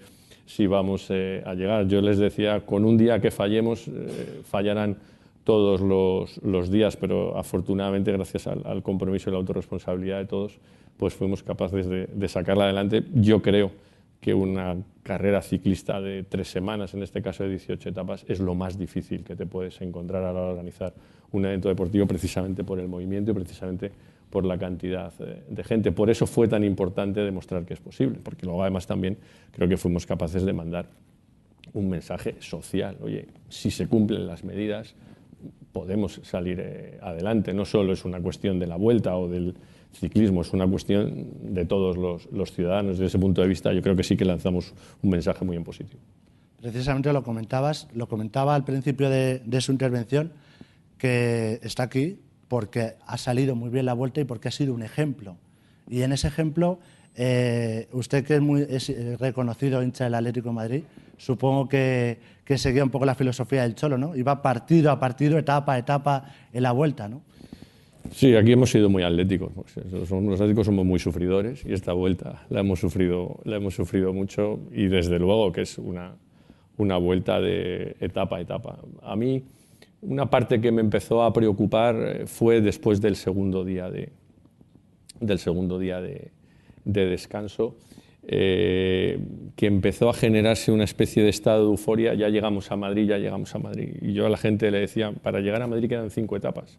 si vamos eh, a llegar. Yo les decía, con un día que fallemos, eh, fallarán todos los, días, pero afortunadamente, gracias al, compromiso y la autorresponsabilidad de todos, pues fuimos capaces de, de sacarla adelante. Yo creo que una carrera ciclista de tres semanas, en este caso de 18 etapas, es lo más difícil que te puedes encontrar a la hora de organizar un evento deportivo precisamente por el movimiento y precisamente por la cantidad eh, de gente. Por eso fue tan importante demostrar que es posible, porque luego además también creo que fuimos capaces de mandar un mensaje social. Oye, si se cumplen las medidas, podemos salir eh, adelante. No solo es una cuestión de la vuelta o del ciclismo, es una cuestión de todos los, ciudadanos. Desde ese punto de vista, yo creo que sí que lanzamos un mensaje muy en positivo. Precisamente lo comentabas, lo comentaba al principio de, su intervención, que está aquí porque ha salido muy bien la vuelta y porque ha sido un ejemplo. Y en ese ejemplo, eh, usted que es, muy, reconocido hincha del Atlético de Madrid, supongo que, que, seguía un poco la filosofía del Cholo, ¿no? Iba partido a partido, etapa a etapa en la vuelta, ¿no? Sí, aquí hemos sido muy atléticos. Los atléticos somos muy sufridores y esta vuelta la hemos sufrido, la hemos sufrido mucho y desde luego que es una, una vuelta de etapa a etapa. A mí, una parte que me empezó a preocupar eh, fue después del segundo día de, del segundo día de, de descanso, eh, que empezó a generarse una especie de estado de euforia. Ya llegamos a Madrid, ya llegamos a Madrid. Y yo a la gente le decía, para llegar a Madrid quedan cinco etapas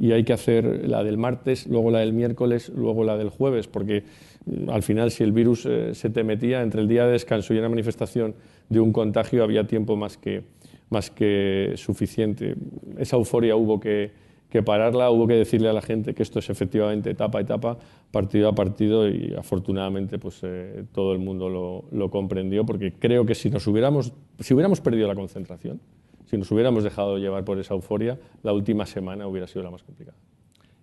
y hay que hacer la del martes, luego la del miércoles, luego la del jueves, porque mm, al final si el virus eh, se te metía entre el día de descanso y una manifestación de un contagio había tiempo más que, más que suficiente. Esa euforia hubo que, que pararla, hubo que decirle a la gente que esto es efectivamente etapa a etapa, partido a partido y afortunadamente pues, eh, todo el mundo lo, comprendió porque creo que si nos hubiéramos, si hubiéramos perdido la concentración, si nos hubiéramos dejado llevar por esa euforia, la última semana hubiera sido la más complicada.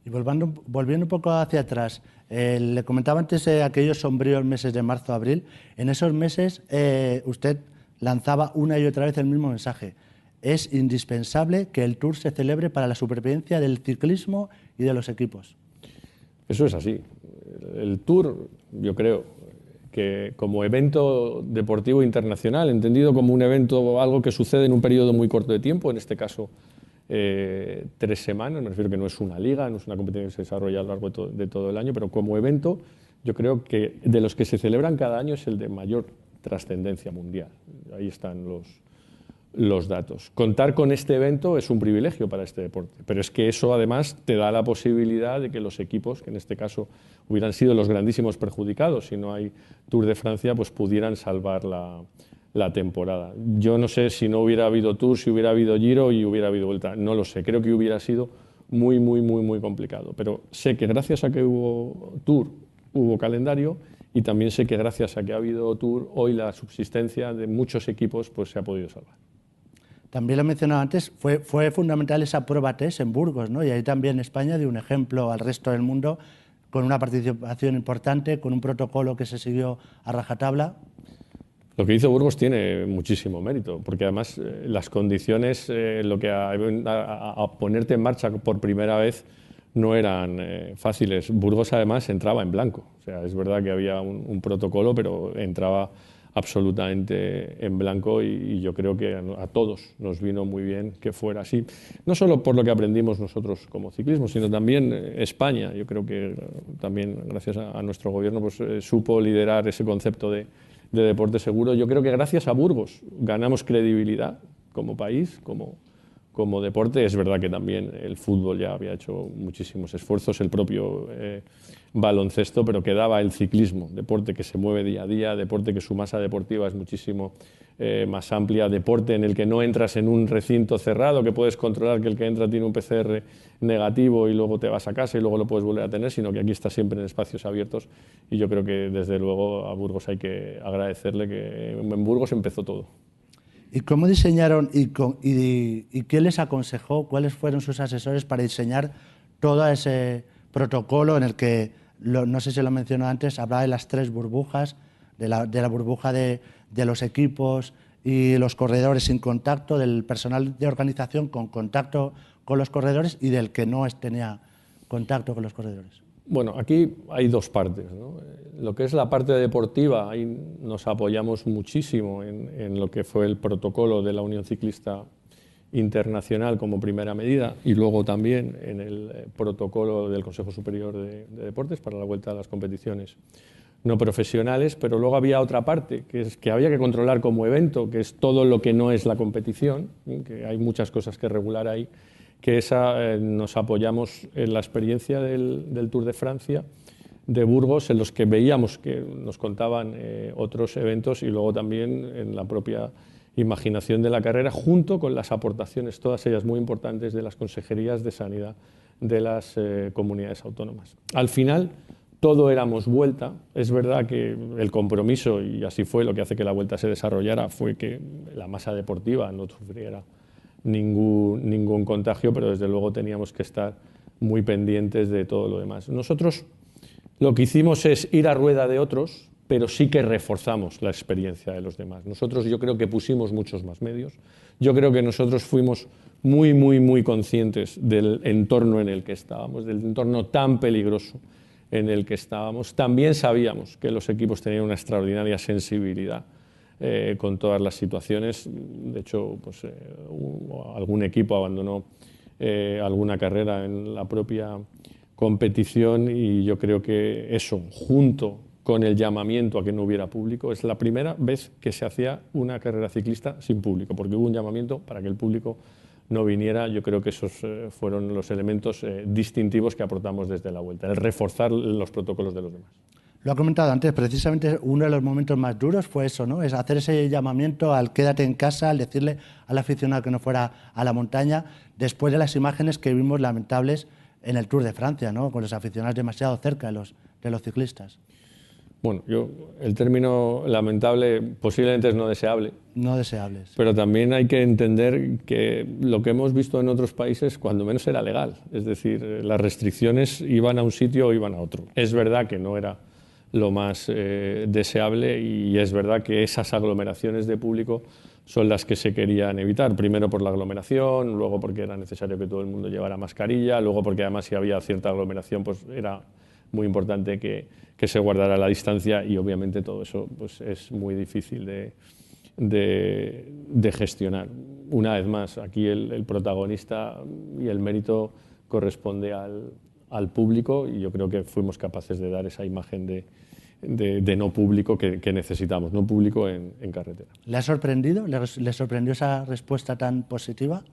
Y volviendo, volviendo un poco hacia atrás, eh, le comentaba antes eh, aquellos sombríos meses de marzo-abril. En esos meses usted lanzaba una y otra vez el mismo mensaje. Es indispensable que el Tour se celebre para la supervivencia del ciclismo y de los equipos. Eso es así. El Tour, yo creo, que como evento deportivo internacional, entendido como un evento, algo que sucede en un periodo muy corto de tiempo, en este caso eh, tres semanas, me refiero que no es una liga, no es una competición que se desarrolla a lo largo de todo, el año, pero como evento yo creo que de los que se celebran cada año es el de mayor trascendencia mundial. Ahí están los, los datos. Contar con este evento es un privilegio para este deporte, pero es que eso además te da la posibilidad de que los equipos, que en este caso hubieran sido los grandísimos perjudicados, si no hay Tour de Francia, pues pudieran salvar la, temporada. Yo no sé si no hubiera habido Tour, si hubiera habido Giro y hubiera habido Vuelta, no lo sé, creo que hubiera sido muy, muy, muy, muy complicado, pero sé que gracias a que hubo Tour, hubo calendario y también sé que gracias a que ha habido Tour, hoy la subsistencia de muchos equipos pues se ha podido salvar también lo he mencionado antes, fue, fundamental esa prueba test en Burgos, ¿no? y ahí también España dio un ejemplo al resto del mundo con una participación importante, con un protocolo que se siguió a rajatabla. Lo que hizo Burgos tiene muchísimo mérito, porque además eh, las condiciones, eh, lo que a, ponerte en marcha por primera vez no eran eh, fáciles. Burgos además entraba en blanco, o sea, es verdad que había un protocolo, pero entraba absolutamente en blanco y, yo creo que a, todos nos vino muy bien que fuera así. No solo por lo que aprendimos nosotros como ciclismo, sino también eh, España. Yo creo que eh, también gracias a, nuestro gobierno pues, eh, supo liderar ese concepto de deporte seguro. Yo creo que gracias a Burgos ganamos credibilidad como país, como, como deporte. Es verdad que también el fútbol ya había hecho muchísimos esfuerzos, el propio eh, baloncesto, pero quedaba el ciclismo, deporte que se mueve día a día, deporte que su masa deportiva es muchísimo eh, más amplia, deporte en el que no entras en un recinto cerrado, que puedes controlar que el que entra tiene un PCR negativo y luego te vas a casa y luego lo puedes volver a tener, sino que aquí está siempre en espacios abiertos y yo creo que desde luego a Burgos hay que agradecerle que en Burgos empezó todo. ¿Y cómo diseñaron y, qué les aconsejó? ¿Cuáles fueron sus asesores para diseñar todo ese protocolo en el que, no sé si lo mencionó antes, hablaba de las tres burbujas, de la, burbuja de, los equipos y los corredores sin contacto, del personal de organización con contacto con los corredores y del que no tenía contacto con los corredores? Bueno, aquí hay dos partes. Lo que es la parte deportiva, ahí nos apoyamos muchísimo en, lo que fue el protocolo de la Unión Ciclista Internacional como primera medida y luego también en el eh, protocolo del Consejo Superior de, Deportes para la vuelta a las competiciones no profesionales, pero luego había otra parte, que es que había que controlar como evento, que es todo lo que no es la competición, que hay muchas cosas que regular ahí, que esa eh, nos apoyamos en la experiencia del, Tour de Francia de Burgos, en los que veíamos que nos contaban eh, otros eventos y luego también en la propia imaginación de la carrera, junto con las aportaciones, todas ellas muy importantes, de las consejerías de sanidad de las eh, comunidades autónomas. Al final, todo éramos vuelta. Es verdad que el compromiso, y así fue lo que hace que la vuelta se desarrollara, fue que la masa deportiva no sufriera ningún, ningún contagio, pero desde luego teníamos que estar muy pendientes de todo lo demás. Nosotros lo que hicimos es ir a rueda de otros, pero sí que reforzamos la experiencia de los demás. Nosotros yo creo que pusimos muchos más medios. Yo creo que nosotros fuimos muy, muy, muy conscientes del entorno en el que estábamos, del entorno tan peligroso en el que estábamos. También sabíamos que los equipos tenían una extraordinaria sensibilidad eh, con todas las situaciones. De hecho, pues, eh, algún equipo abandonó eh, alguna carrera en la propia competición y yo creo que eso, junto con el llamamiento a que no hubiera público, es la primera vez que se hacía una carrera ciclista sin público, porque hubo un llamamiento para que el público no viniera, yo creo que esos fueron los elementos distintivos que aportamos desde la vuelta, el reforzar los protocolos de los demás. Lo ha comentado antes, precisamente uno de los momentos más duros fue eso, ¿no? Es hacer ese llamamiento al quédate en casa, al decirle al aficionado que no fuera a la montaña, después de las imágenes que vimos lamentables en el Tour de Francia, ¿no? Con los aficionados demasiado cerca de los, de los ciclistas. Bueno, yo, el término lamentable posiblemente es no deseable. No deseable. Pero también hay que entender que lo que hemos visto en otros países, cuando menos era legal. Es decir, las restricciones iban a un sitio o iban a otro. Es verdad que no era lo más eh, deseable y es verdad que esas aglomeraciones de público son las que se querían evitar, primero por la aglomeración, luego porque era necesario que todo el mundo llevara mascarilla, luego porque además si había cierta aglomeración pues era muy importante que, que se guardara la distancia y obviamente todo eso pues es muy difícil de, de, gestionar. Una vez más, aquí el, el, protagonista y el mérito corresponde al, al público y yo creo que fuimos capaces de dar esa imagen de, de, no público que, necesitamos, no público en, carretera. ¿Le ha sorprendido? ¿Le, sorprendió esa respuesta tan positiva?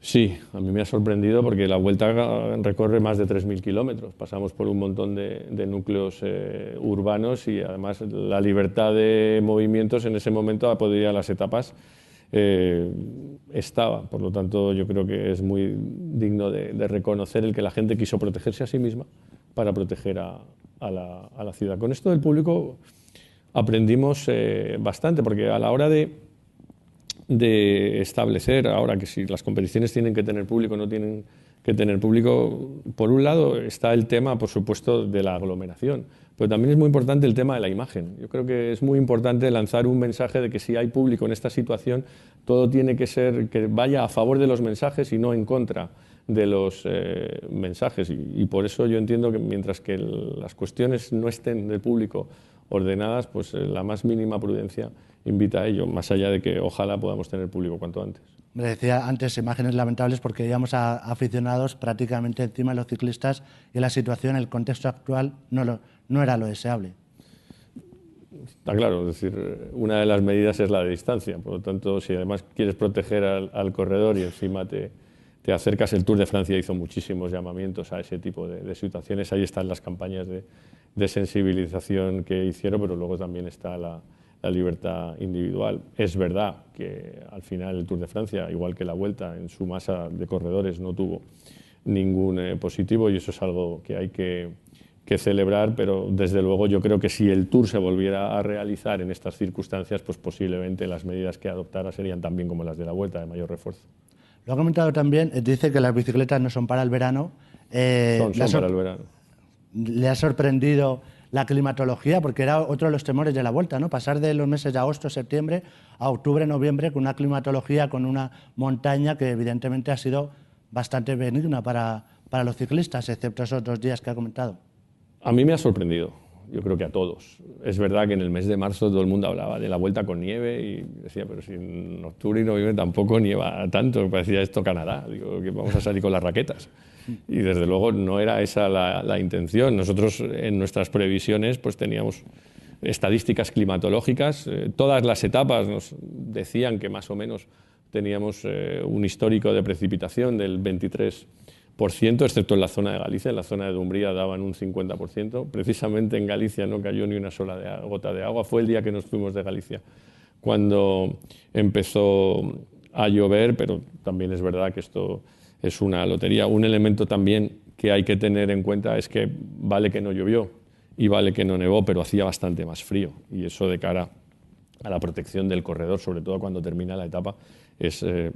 Sí, a mí me ha sorprendido porque la vuelta recorre más de 3.000 kilómetros. Pasamos por un montón de, núcleos eh, urbanos y además la libertad de movimientos en ese momento a poder ir a las etapas eh, estaba. Por lo tanto, yo creo que es muy digno de, reconocer el que la gente quiso protegerse a sí misma para proteger a, la, ciudad. Con esto del público aprendimos eh, bastante, porque a la hora de, de establecer, ahora que si las competiciones tienen que tener público, no tienen que tener público, por un lado está el tema, por supuesto, de la aglomeración, pero también es muy importante el tema de la imagen. Yo creo que es muy importante lanzar un mensaje de que si hay público en esta situación, todo tiene que ser que vaya a favor de los mensajes y no en contra de los eh, mensajes. Y, por eso yo entiendo que mientras que las cuestiones no estén del público ordenadas, pues eh, la más mínima prudencia invita a ello, más allá de que ojalá podamos tener público cuanto antes. Me decía antes imágenes lamentables porque veíamos a aficionados prácticamente encima de los ciclistas y la situación, el contexto actual no, no era lo deseable. Está claro, es decir, una de las medidas es la de distancia, por lo tanto, si además quieres proteger al, corredor y encima te, te, acercas, el Tour de Francia hizo muchísimos llamamientos a ese tipo de, situaciones, ahí están las campañas de sensibilización que hicieron, pero luego también está la, la libertad individual. Es verdad que al final el Tour de Francia, igual que la Vuelta, en su masa de corredores no tuvo ningún eh, positivo y eso es algo que hay que, celebrar, pero desde luego yo creo que si el Tour se volviera a realizar en estas circunstancias, pues posiblemente las medidas que adoptara serían también como las de la Vuelta, de mayor refuerzo. Lo ha comentado también, eh, dice que las bicicletas no son para el verano. Eh, son, para el verano. ¿Le ha sorprendido la climatología, porque era otro de los temores de la vuelta, ¿no? Pasar de los meses de agosto, septiembre a octubre, noviembre, con una climatología, con una montaña que evidentemente ha sido bastante benigna para, para los ciclistas, excepto esos dos días que ha comentado. A mí me ha sorprendido, yo creo que a todos. Es verdad que en el mes de marzo todo el mundo hablaba de la vuelta con nieve y decía, pero si en octubre y noviembre tampoco nieva tanto, parecía esto Canadá, digo que vamos a salir con las raquetas. Y desde luego no era esa la, intención. Nosotros en nuestras previsiones pues teníamos estadísticas climatológicas, eh, todas las etapas nos decían que más o menos teníamos eh, un histórico de precipitación del 23% excepto en la zona de Galicia. En la zona de Dumbría daban un 50%. Precisamente en Galicia no cayó ni una sola gota de agua. Fue el día que nos fuimos de Galicia cuando empezó a llover, pero también es verdad que esto es una lotería. Un elemento también que hay que tener en cuenta es que vale que no llovió y vale que no nevó, pero hacía bastante más frío. Y eso de cara a la protección del corredor, sobre todo cuando termina la etapa, es eh,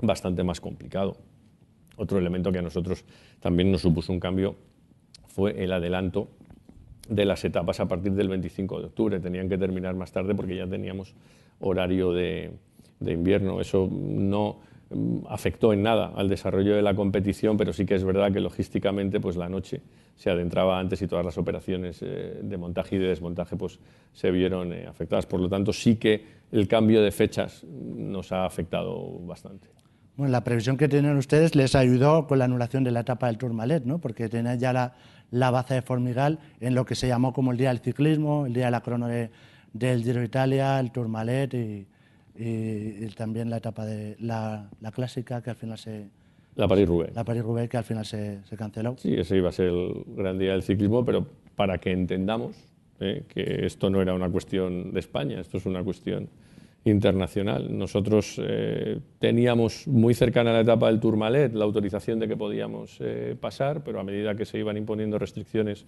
bastante más complicado. Otro elemento que a nosotros también nos supuso un cambio fue el adelanto de las etapas a partir del 25 de octubre. Tenían que terminar más tarde porque ya teníamos horario de, invierno. Eso no afectó en nada al desarrollo de la competición, pero sí que es verdad que logísticamente pues la noche se adentraba antes y todas las operaciones eh, de montaje y de desmontaje pues se vieron eh, afectadas. Por lo tanto, sí que el cambio de fechas nos ha afectado bastante. Bueno, la previsión que tienen ustedes les ayudó con la anulación de la etapa del Tourmalet, ¿no? porque tenían ya la, la baza de Formigal en lo que se llamó como el Día del Ciclismo, el Día de la Crono de, del Giro Italia, el Tourmalet y, y, y, también la etapa de la, la, clásica que al final se... La París-Roubaix. La París-Roubaix que al final se, se, canceló. Sí, ese iba a ser el gran día del ciclismo, pero para que entendamos ¿eh? que esto no era una cuestión de España, esto es una cuestión internacional. Nosotros eh, teníamos muy cercana a la etapa del Tourmalet la autorización de que podíamos eh, pasar, pero a medida que se iban imponiendo restricciones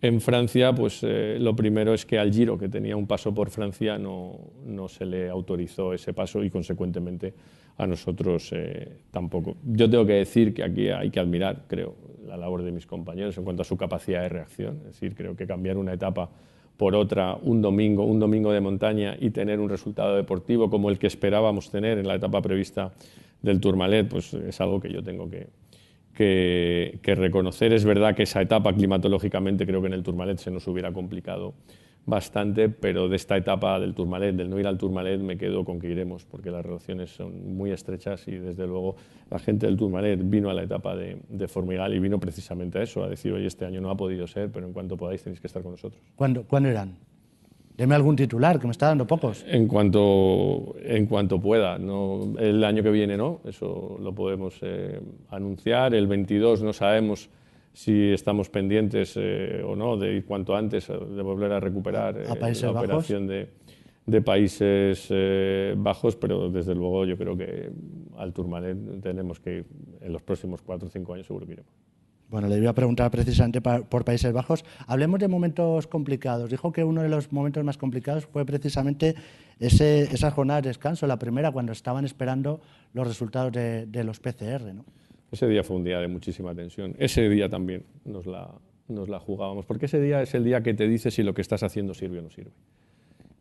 en Francia, pues eh, lo primero es que al Giro, que tenía un paso por Francia, no, no se le autorizó ese paso y consecuentemente a nosotros eh, tampoco. Yo tengo que decir que aquí hay que admirar, creo, la labor de mis compañeros en cuanto a su capacidad de reacción. Es decir, creo que cambiar una etapa por otra un domingo, un domingo de montaña y tener un resultado deportivo como el que esperábamos tener en la etapa prevista del Tourmalet, pues es algo que yo tengo que, que, reconocer. Es verdad que esa etapa climatológicamente creo que en el Tourmalet se nos hubiera complicado bastante, pero de esta etapa del Tourmalet, del no ir al Tourmalet, me quedo con que iremos, porque las relaciones son muy estrechas y desde luego la gente del Tourmalet vino a la etapa de, Formigal y vino precisamente a eso, a decir, oye, este año no ha podido ser, pero en cuanto podáis tenéis que estar con nosotros. ¿Cuándo, ¿cuándo irán? Deme algún titular, que me está dando pocos. En cuanto, en cuanto pueda. No, el año que viene no, eso lo podemos eh, anunciar. El 22 no sabemos si estamos pendientes eh, o no de ir cuanto antes de volver a recuperar eh, ¿A Países la Bajos? operación de, de Países eh, Bajos, pero desde luego yo creo que al Tourmalet tenemos que ir en los próximos cuatro o cinco años seguro que iremos. Bueno, le iba a preguntar precisamente por Países Bajos. Hablemos de momentos complicados. Dijo que uno de los momentos más complicados fue precisamente ese, esa jornada de descanso, la primera, cuando estaban esperando los resultados de, los PCR. Ese día fue un día de muchísima tensión. Ese día también nos la, jugábamos, porque ese día es el día que te dice si lo que estás haciendo sirve o no sirve.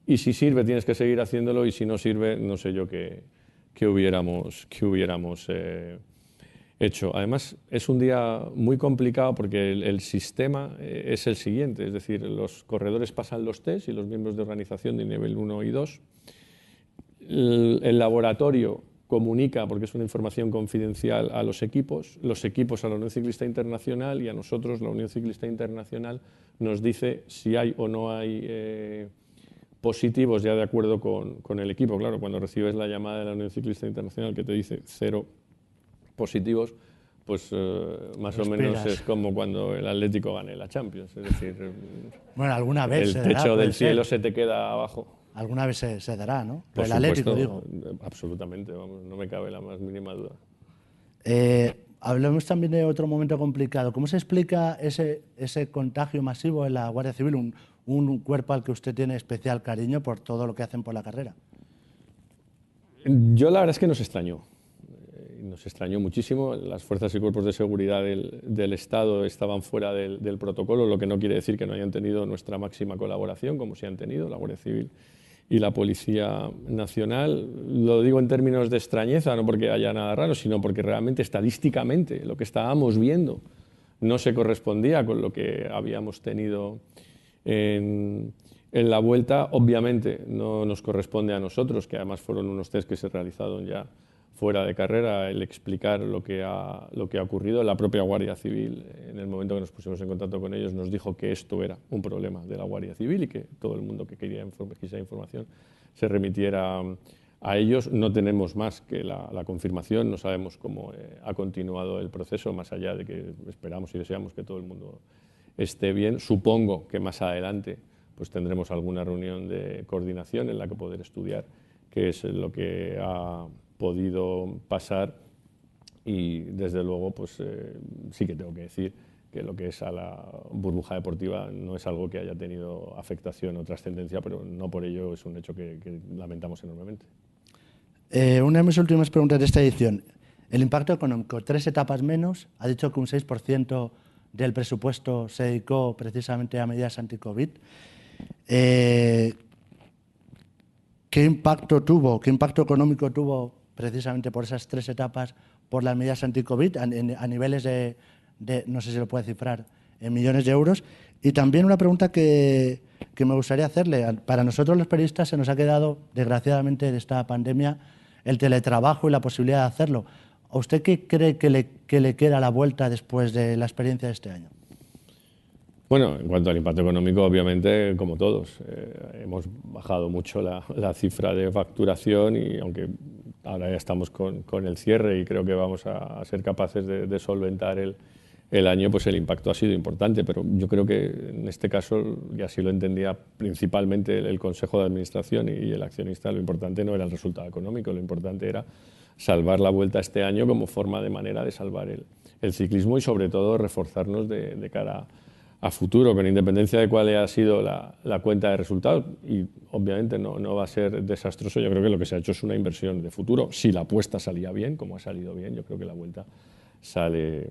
Y si sirve, tienes que seguir haciéndolo, y si no sirve, no sé yo qué, hubiéramos, qué hubiéramos eh, hecho. Además, es un día muy complicado porque el, sistema eh, es el siguiente, es decir, los corredores pasan los test y los miembros de organización de nivel 1 y 2. El, el, laboratorio comunica, porque es una información confidencial, a los equipos, los equipos a la Unión Ciclista Internacional y a nosotros, la Unión Ciclista Internacional, nos dice si hay o no hay eh, positivos ya de acuerdo con, con, el equipo. Claro, cuando recibes la llamada de la Unión Ciclista Internacional que te dice cero positivos, pues eh, más o menos es como cuando el Atlético gane la Champions. Es decir, bueno, alguna vez el techo del cielo ser. se te queda abajo. Alguna vez se, se dará, ¿no? Por el supuesto, Atlético, digo. Absolutamente, vamos, no me cabe la más mínima duda. Eh, hablemos también de otro momento complicado. ¿Cómo se explica ese, ese contagio masivo en la Guardia Civil, un, un cuerpo al que usted tiene especial cariño por todo lo que hacen por la carrera? Yo la verdad es que nos extrañó nos extrañó muchísimo. Las fuerzas y cuerpos de seguridad del, Estado estaban fuera del, protocolo, lo que no quiere decir que no hayan tenido nuestra máxima colaboración, como sí han tenido la Guardia Civil y la Policía Nacional. Lo digo en términos de extrañeza, no porque haya nada raro, sino porque realmente estadísticamente lo que estábamos viendo no se correspondía con lo que habíamos tenido en, en la vuelta. Obviamente no nos corresponde a nosotros, que además fueron unos test que se realizaron ya fuera de carrera el explicar lo que, ha, lo que ha ocurrido. La propia Guardia Civil, en el momento que nos pusimos en contacto con ellos, nos dijo que esto era un problema de la Guardia Civil y que todo el mundo que quería quisiera información se remitiera a ellos. No tenemos más que la, confirmación, no sabemos cómo eh, ha continuado el proceso, más allá de que esperamos y deseamos que todo el mundo esté bien. Supongo que más adelante pues tendremos alguna reunión de coordinación en la que poder estudiar qué es lo que ha podido pasar y desde luego pues eh, sí que tengo que decir que lo que es a la burbuja deportiva no es algo que haya tenido afectación o trascendencia, pero no por ello es un hecho que, lamentamos enormemente. Eh, una de mis últimas preguntas de esta edición. El impacto económico, tres etapas menos, ha dicho que un 6% del presupuesto se dedicó precisamente a medidas anti-COVID. Eh, ¿Qué impacto tuvo, qué impacto económico tuvo precisamente por esas tres etapas, por las medidas anti-COVID, a, niveles de, no sé si lo puede cifrar, en millones de euros. Y también una pregunta que, que, me gustaría hacerle. Para nosotros los periodistas se nos ha quedado, desgraciadamente, de esta pandemia, el teletrabajo y la posibilidad de hacerlo. ¿A usted qué cree que le, que le queda la vuelta después de la experiencia de este año? Bueno, en cuanto al impacto económico, obviamente, como todos, eh, hemos bajado mucho la, la, cifra de facturación y aunque ahora ya estamos con, con, el cierre y creo que vamos a, ser capaces de, solventar el, el, año, pues el impacto ha sido importante, pero yo creo que en este caso, y así lo entendía principalmente el, Consejo de Administración y, el accionista, lo importante no era el resultado económico, lo importante era salvar la vuelta este año como forma de manera de salvar el, el ciclismo y sobre todo reforzarnos de, cara a a futuro, con independencia de cuál haya sido la, cuenta de resultados, y obviamente no, no, va a ser desastroso, yo creo que lo que se ha hecho es una inversión de futuro. Si la apuesta salía bien, como ha salido bien, yo creo que la vuelta sale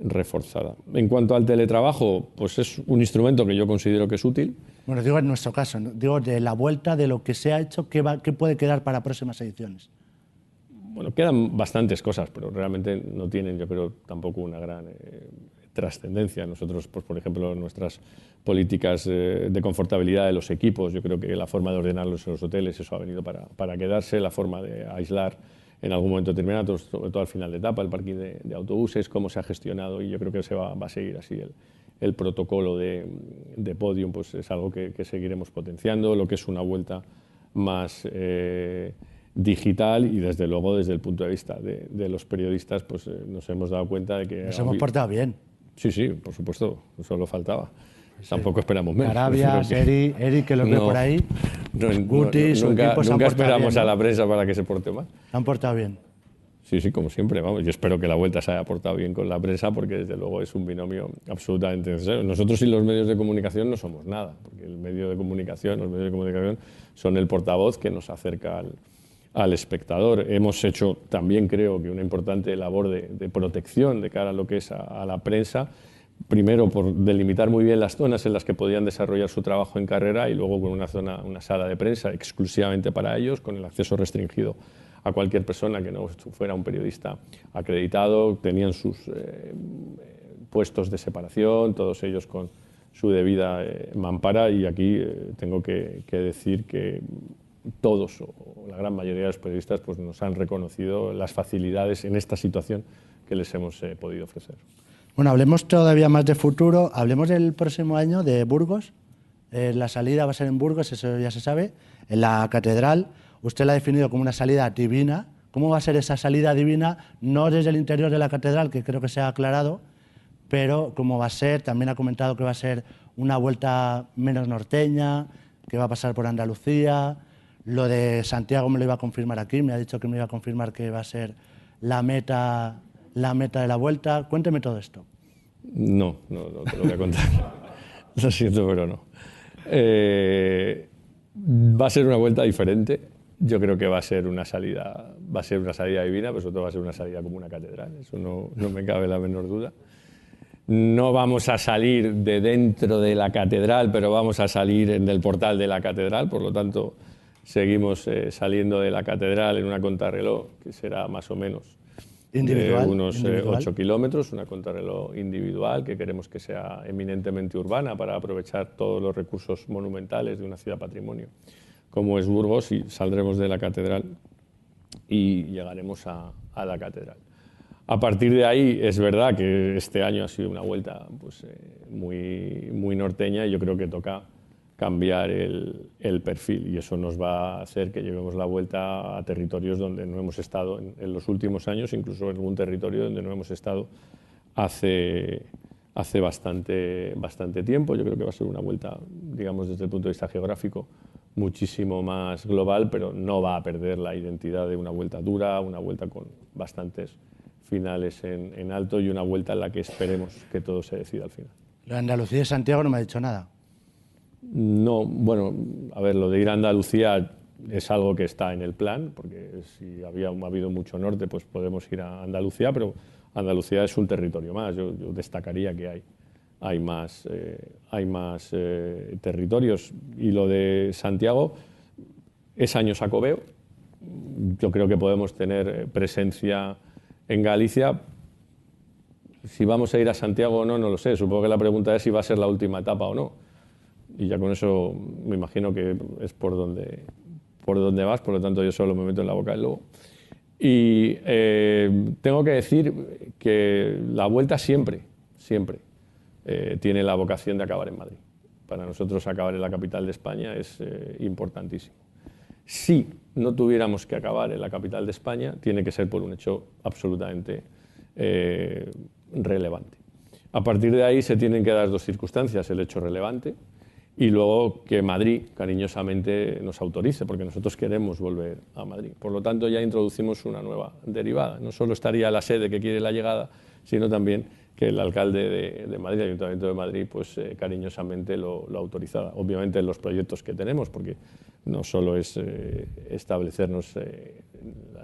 reforzada. En cuanto al teletrabajo, pues es un instrumento que yo considero que es útil. Bueno, digo en nuestro caso, digo de la vuelta de lo que se ha hecho, ¿qué, va, qué puede quedar para próximas ediciones? Bueno, quedan bastantes cosas, pero realmente no tienen, yo creo, tampoco una gran eh, trascendencia. Nosotros, pues, por ejemplo, nuestras políticas eh, de confortabilidad de los equipos, yo creo que la forma de ordenarlos en los hoteles, eso ha venido para, para quedarse, la forma de aislar en algún momento determinado, sobre todo al final de etapa, el parking de, autobuses, cómo se ha gestionado y yo creo que se va, va a seguir así el, el protocolo de, de, podium, pues es algo que, que, seguiremos potenciando, lo que es una vuelta más eh, digital y desde luego desde el punto de vista de, de los periodistas pues eh, nos hemos dado cuenta de que... Nos hemos portado bien. Sí, sí, por supuesto, solo faltaba. Tampoco esperamos menos. Arabia, Eri, Eri, que lo que por ahí. No, Guti, nunca, nunca esperamos a la prensa para que se porte mal. ¿Se han portado bien? Sí, sí, como siempre. Vamos, yo espero que la vuelta se haya portado bien con la prensa porque desde luego es un binomio absolutamente necesario. Nosotros y los medios de comunicación no somos nada, porque el medio de comunicación, los medios de comunicación son el portavoz que nos acerca al, al espectador. Hemos hecho también, creo que, una importante labor de, protección de cara a lo que es a, la prensa. Primero, por delimitar muy bien las zonas en las que podían desarrollar su trabajo en carrera y luego con una zona, una sala de prensa exclusivamente para ellos, con el acceso restringido a cualquier persona que no fuera un periodista acreditado. Tenían sus eh, puestos de separación, todos ellos con su debida eh, mampara y aquí eh, tengo que, que decir que todos o la gran mayoría de los periodistas pues, nos han reconocido las facilidades en esta situación que les hemos eh, podido ofrecer. Bueno, hablemos todavía más de futuro, hablemos del próximo año de Burgos. Eh, la salida va a ser en Burgos, eso ya se sabe, en la catedral. Usted la ha definido como una salida divina. ¿Cómo va a ser esa salida divina? No desde el interior de la catedral, que creo que se ha aclarado, pero cómo va a ser. También ha comentado que va a ser una vuelta menos norteña, que va a pasar por Andalucía, lo de Santiago me lo iba a confirmar aquí, me ha dicho que me iba a confirmar que va a ser la meta, la meta de la vuelta. Cuénteme todo esto. No, no, no te lo voy a contar. lo siento, pero no. Eh, va a ser una vuelta diferente. yo creo que va a ser una salida, va a ser una salida divina, pero sobre todo va a ser una salida como una catedral, eso no, no me cabe la menor duda. No vamos a salir de dentro de la catedral, pero vamos a salir del portal de la catedral, por lo tanto seguimos eh, saliendo de la catedral en una contrarreloj que será más o menos de unos 8 eh, kilómetros, una contrarreloj individual que queremos que sea eminentemente urbana para aprovechar todos los recursos monumentales de una ciudad patrimonio como es Burgos y saldremos de la catedral y llegaremos a, la catedral. A partir de ahí es verdad que este año ha sido una vuelta pues, eh, muy, muy norteña y yo creo que toca cambiar el, perfil y eso nos va a hacer que llevemos la vuelta a territorios donde no hemos estado en, en, los últimos años, incluso en algún territorio donde no hemos estado hace, hace bastante, bastante tiempo. Yo creo que va a ser una vuelta, digamos, desde el punto de vista geográfico, muchísimo más global, pero no va a perder la identidad de una vuelta dura, una vuelta con bastantes finales en, alto y una vuelta en la que esperemos que todo se decida al final. La Andalucía de Santiago no me ha dicho nada. No, bueno, a ver, lo de ir a Andalucía es algo que está en el plan, porque si había ha habido mucho norte, pues podemos ir a Andalucía, pero Andalucía es un territorio más. yo destacaría que hay hay más, eh, hay más eh, territorios. Y lo de Santiago es año sacobeo. Yo creo que podemos tener eh, presencia en Galicia. Si vamos a ir a Santiago o no, no lo sé. Supongo que la pregunta es si va a ser la última etapa o no. Y ya con eso me imagino que es por donde, por donde vas, por lo tanto yo solo me meto en la boca del lobo. Y tengo que decir que la vuelta siempre, siempre eh, tiene la vocación de acabar en Madrid. Para nosotros acabar en la capital de España es eh, importantísimo. Si no tuviéramos que acabar en la capital de España, tiene que ser por un hecho absolutamente eh, relevante. A partir de ahí se tienen que dar dos circunstancias, el hecho relevante y luego que Madrid cariñosamente nos autorice, porque nosotros queremos volver a Madrid. Por lo tanto, ya introducimos una nueva derivada. No solo estaría la sede que quiere la llegada, sino también que el alcalde de, Madrid, el Ayuntamiento de Madrid, pues eh, cariñosamente lo, lo, autorizara. Obviamente en los proyectos que tenemos, porque no solo es eh, establecernos eh,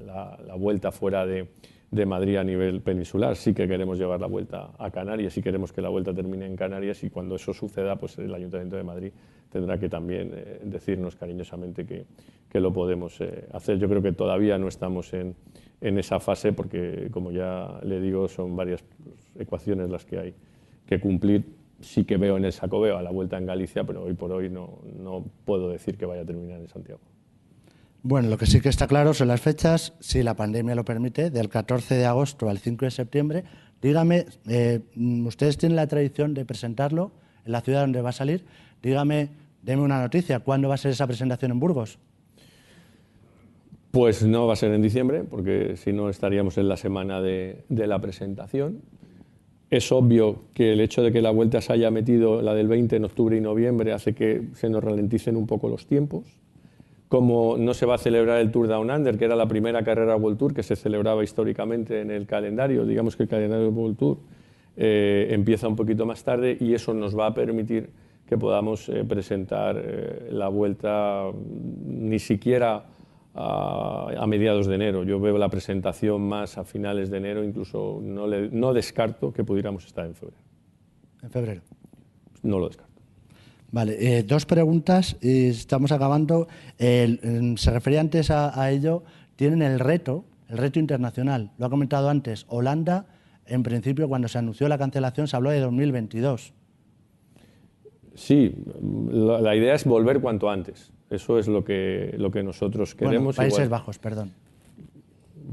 la, vuelta fuera de, de, Madrid a nivel peninsular, sí que queremos llevar la vuelta a Canarias, y queremos que la vuelta termine en Canarias y cuando eso suceda, pues el Ayuntamiento de Madrid tendrá que también decirnos cariñosamente que, que lo podemos hacer. Yo creo que todavía no estamos en en esa fase porque, como ya le digo, son varias ecuaciones las que hay que cumplir. Sí que veo en el Sacobeo a la vuelta en Galicia, pero hoy por hoy no, no puedo decir que vaya a terminar en Santiago. Bueno, lo que sí que está claro son las fechas, si la pandemia lo permite, del 14 de agosto al 5 de septiembre. Dígame, eh, ustedes tienen la tradición de presentarlo en la ciudad donde va a salir. Dígame, deme una noticia, ¿cuándo va a ser esa presentación en Burgos? Pues no va a ser en diciembre, porque si no estaríamos en la semana de, la presentación. Es obvio que el hecho de que la vuelta se haya metido la del 20 en octubre y noviembre hace que se nos ralenticen un poco los tiempos. Como no se va a celebrar el Tour Down Under, que era la primera carrera World Tour que se celebraba históricamente en el calendario, digamos que el calendario World Tour eh, empieza un poquito más tarde y eso nos va a permitir que podamos eh, presentar eh, la vuelta ni siquiera a, mediados de enero. Yo veo la presentación más a finales de enero, incluso no, no descarto que pudiéramos estar en febrero. ¿En febrero? No lo descarto. Vale, eh, dos preguntas y estamos acabando. se refería antes a, ello. Tienen el reto, el reto internacional. Lo ha comentado antes. Holanda, en principio, cuando se anunció la cancelación, se habló de 2022. Sí, la idea es volver cuanto antes. Eso es lo que, lo que nosotros queremos. Países Bajos, perdón.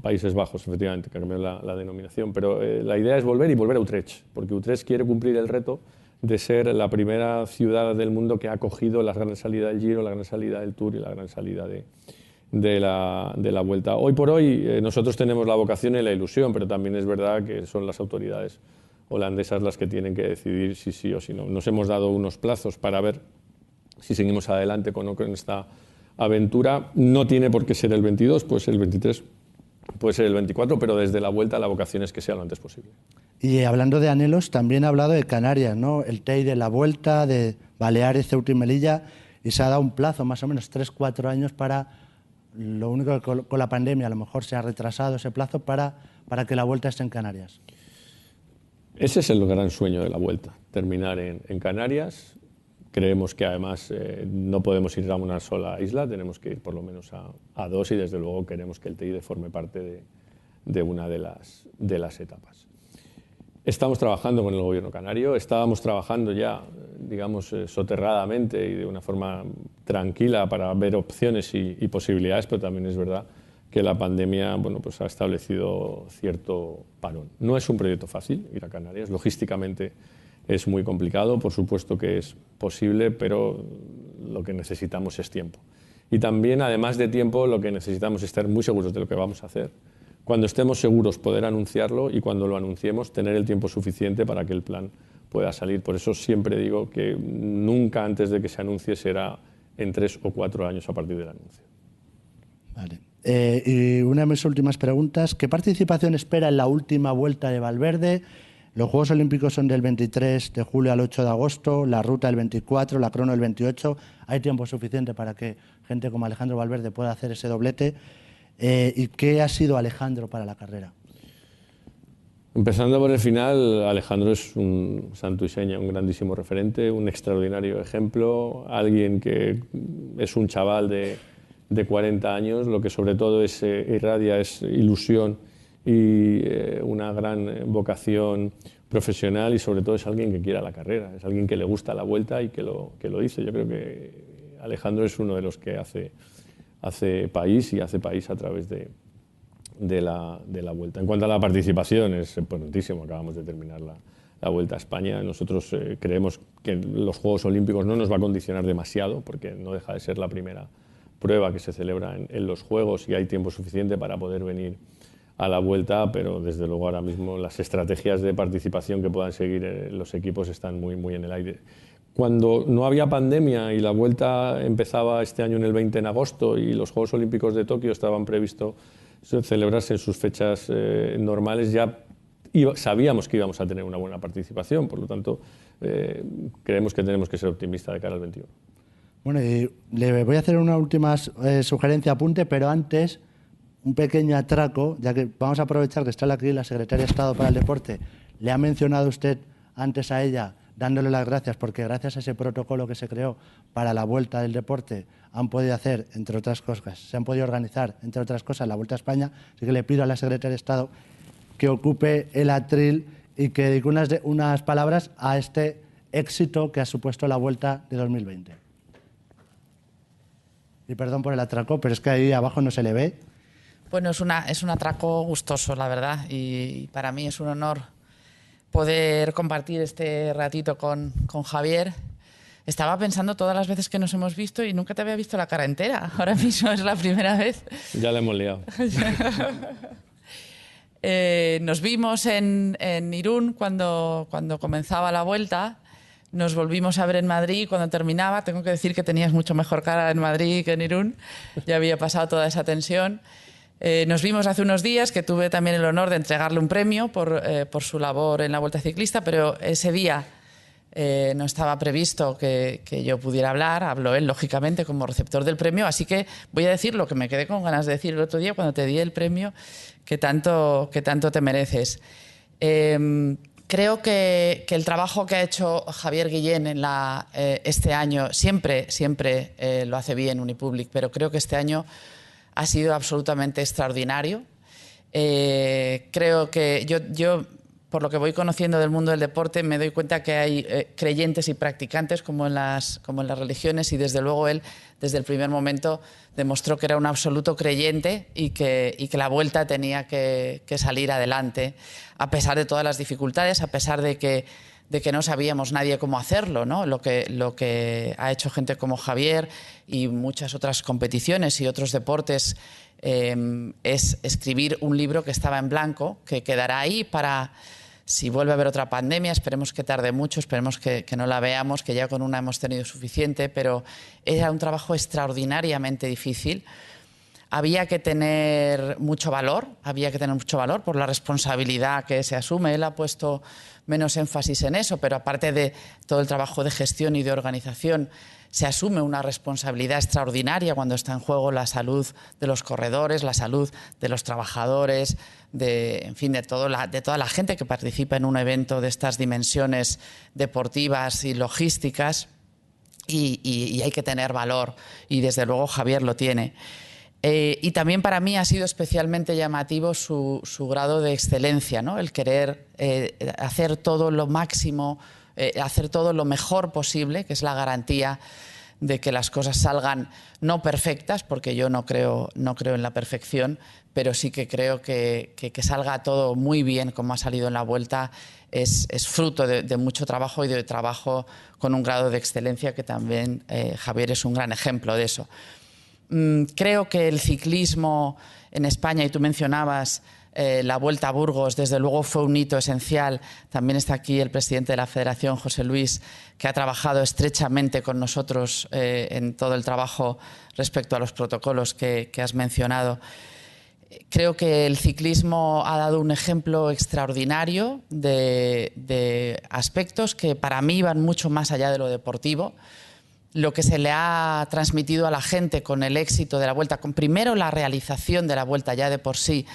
Países Bajos, efectivamente, que cambió la, la, denominación. Pero eh, la idea es volver y volver a Utrecht, porque Utrecht quiere cumplir el reto de ser la primera ciudad del mundo que ha acogido la gran salida del Giro, la gran salida del Tour y la gran salida de, de, la, de la, Vuelta. Hoy por hoy eh, nosotros tenemos la vocación y la ilusión, pero también es verdad que son las autoridades holandesas las que tienen que decidir si sí o si no. Nos hemos dado unos plazos para ver si seguimos adelante con, esta aventura. No tiene por qué ser el 22, puede ser el 23, puede ser el 24, pero desde la vuelta la vocación es que sea lo antes posible. Y hablando de anhelos, también ha hablado de Canarias, ¿no? El TEI de la vuelta, de Baleares, Ceuta y Melilla, y se ha dado un plazo, más o menos 3-4 años, para Lo único que con, la pandemia a lo mejor se ha retrasado ese plazo para, para que la vuelta esté en Canarias. Ese es el gran sueño de la vuelta, terminar en, Canarias. Creemos que además eh, no podemos ir a una sola isla, tenemos que ir por lo menos a, dos y desde luego queremos que el TIDE forme parte de, de una de las, de las etapas. Estamos trabajando con el gobierno canario, estábamos trabajando ya, digamos, eh, soterradamente y de una forma tranquila para ver opciones y, posibilidades, pero también es verdad que la pandemia bueno, pues ha establecido cierto parón. No es un proyecto fácil ir a Canarias, logísticamente es muy complicado, por supuesto que es posible, pero lo que necesitamos es tiempo. Y también, además de tiempo, lo que necesitamos es estar muy seguros de lo que vamos a hacer cuando estemos seguros poder anunciarlo y cuando lo anunciemos tener el tiempo suficiente para que el plan pueda salir. Por eso siempre digo que nunca antes de que se anuncie será en tres o cuatro años a partir del anuncio. Vale. Eh, y una de mis últimas preguntas, ¿qué participación espera en la última vuelta de Valverde? Los Juegos Olímpicos son del 23 de julio al 8 de agosto, la ruta el 24, la crono el 28. Hay tiempo suficiente para que gente como Alejandro Valverde pueda hacer ese doblete. Eh, ¿Y qué ha sido Alejandro para la carrera? Empezando por el final, Alejandro es un santo y seña, un grandísimo referente, un extraordinario ejemplo, alguien que es un chaval de, de 40 años, lo que sobre todo es, eh, irradia es ilusión y eh, una gran vocación profesional y sobre todo es alguien que quiera la carrera, es alguien que le gusta la vuelta y que lo, que lo dice. Yo creo que Alejandro es uno de los que hace hace país y hace país a través de, la, de la, vuelta. En cuanto a la participación, es importantísimo, acabamos de terminar la, Vuelta a España. Nosotros eh, creemos que los Juegos Olímpicos no nos va a condicionar demasiado, porque no deja de ser la primera prueba que se celebra en, en, los Juegos y hay tiempo suficiente para poder venir a la vuelta, pero desde luego ahora mismo las estrategias de participación que puedan seguir eh, los equipos están muy, muy en el aire cuando no había pandemia y la vuelta empezaba este año en el 20 en agosto y los Juegos Olímpicos de Tokio estaban previstos celebrarse en sus fechas eh, normales, ya sabíamos que íbamos a tener una buena participación, por lo tanto, eh, creemos que tenemos que ser optimistas de cara al 21. Bueno, y le voy a hacer una última eh, sugerencia, apunte, pero antes un pequeño atraco, ya que vamos a aprovechar que está aquí la secretaria de Estado para el Deporte. Le ha mencionado usted antes a ella dándole las gracias porque gracias a ese protocolo que se creó para la vuelta del deporte han podido hacer, entre otras cosas, se han podido organizar, entre otras cosas, la Vuelta a España. Así que le pido a la secretaria de Estado que ocupe el atril y que dedique unas, unas palabras a este éxito que ha supuesto la Vuelta de 2020. Y perdón por el atraco, pero es que ahí abajo no se le ve. Bueno, es, una, es un atraco gustoso, la verdad, y para mí es un honor poder compartir este ratito con, con Javier. Estaba pensando todas las veces que nos hemos visto y nunca te había visto la cara entera. Ahora mismo es la primera vez. Ya le hemos liado. Eh, nos vimos en, en, Irún cuando, cuando comenzaba la vuelta. Nos volvimos a ver en Madrid cuando terminaba. Tengo que decir que tenías mucho mejor cara en Madrid que en Irún. Ya había pasado toda esa tensión. Eh, nos vimos hace unos días que tuve también el honor de entregarle un premio por, eh, su labor en la Vuelta Ciclista, pero ese día eh, no estaba previsto que, yo pudiera hablar. Habló él, lógicamente, como receptor del premio, así que voy a decir lo que me quedé con ganas de decir el otro día cuando te di el premio que tanto, que tanto te mereces. Em, creo que, el trabajo que ha hecho Javier Guillén en este año, siempre, siempre lo hace bien Unipublic, pero creo que este año ha sido absolutamente extraordinario. Eh, creo que yo, yo, por lo que voy conociendo del mundo del deporte, me doy cuenta que hay eh, creyentes y practicantes como en, las, como en las religiones y desde luego él, desde el primer momento, demostró que era un absoluto creyente y que, y que la vuelta tenía que, que salir adelante, a pesar de todas las dificultades, a pesar de que de que no sabíamos nadie cómo hacerlo, ¿no? Lo que, lo que ha hecho gente como Javier y muchas otras competiciones y otros deportes em, es escribir un libro que estaba en blanco, que quedará ahí para, si vuelve a haber otra pandemia, esperemos que tarde mucho, esperemos que, que no la veamos, que ya con una hemos tenido suficiente, pero era un trabajo extraordinariamente difícil había que tener mucho valor, había que tener mucho valor por la responsabilidad que se asume. Él ha puesto menos énfasis en eso, pero aparte de todo el trabajo de gestión y de organización se asume una responsabilidad extraordinaria cuando está en juego la salud de los corredores, la salud de los trabajadores, de, en fin, de, toda la gente que participa en un evento de estas dimensiones deportivas y logísticas. Y, hay que tener valor, y desde luego Javier lo tiene. Eh, y también para mí ha sido especialmente llamativo su, grado de excelencia, ¿no? el querer eh, hacer todo lo máximo eh, hacer todo lo mejor posible, que es la garantía de que las cosas salgan no perfectas, porque yo no creo, no creo en la perfección, pero sí que creo que, que, salga todo muy bien como ha salido en la vuelta es, es fruto de, mucho trabajo y de trabajo con un grado de excelencia que también eh, Javier es un gran ejemplo de eso. Mm, creo que el ciclismo en España, y tú mencionabas eh, la Vuelta a Burgos, desde luego, fue un hito esencial. También está aquí el presidente de la Federación, José Luis, que ha trabajado estrechamente con nosotros eh, en todo el trabajo respecto a los protocolos que, has mencionado. Creo que el ciclismo ha dado un ejemplo extraordinario de, de aspectos que para mí van mucho más allá de lo deportivo lo que se le ha transmitido a la gente con el éxito de la vuelta, con primero la realización de la vuelta ya de por sí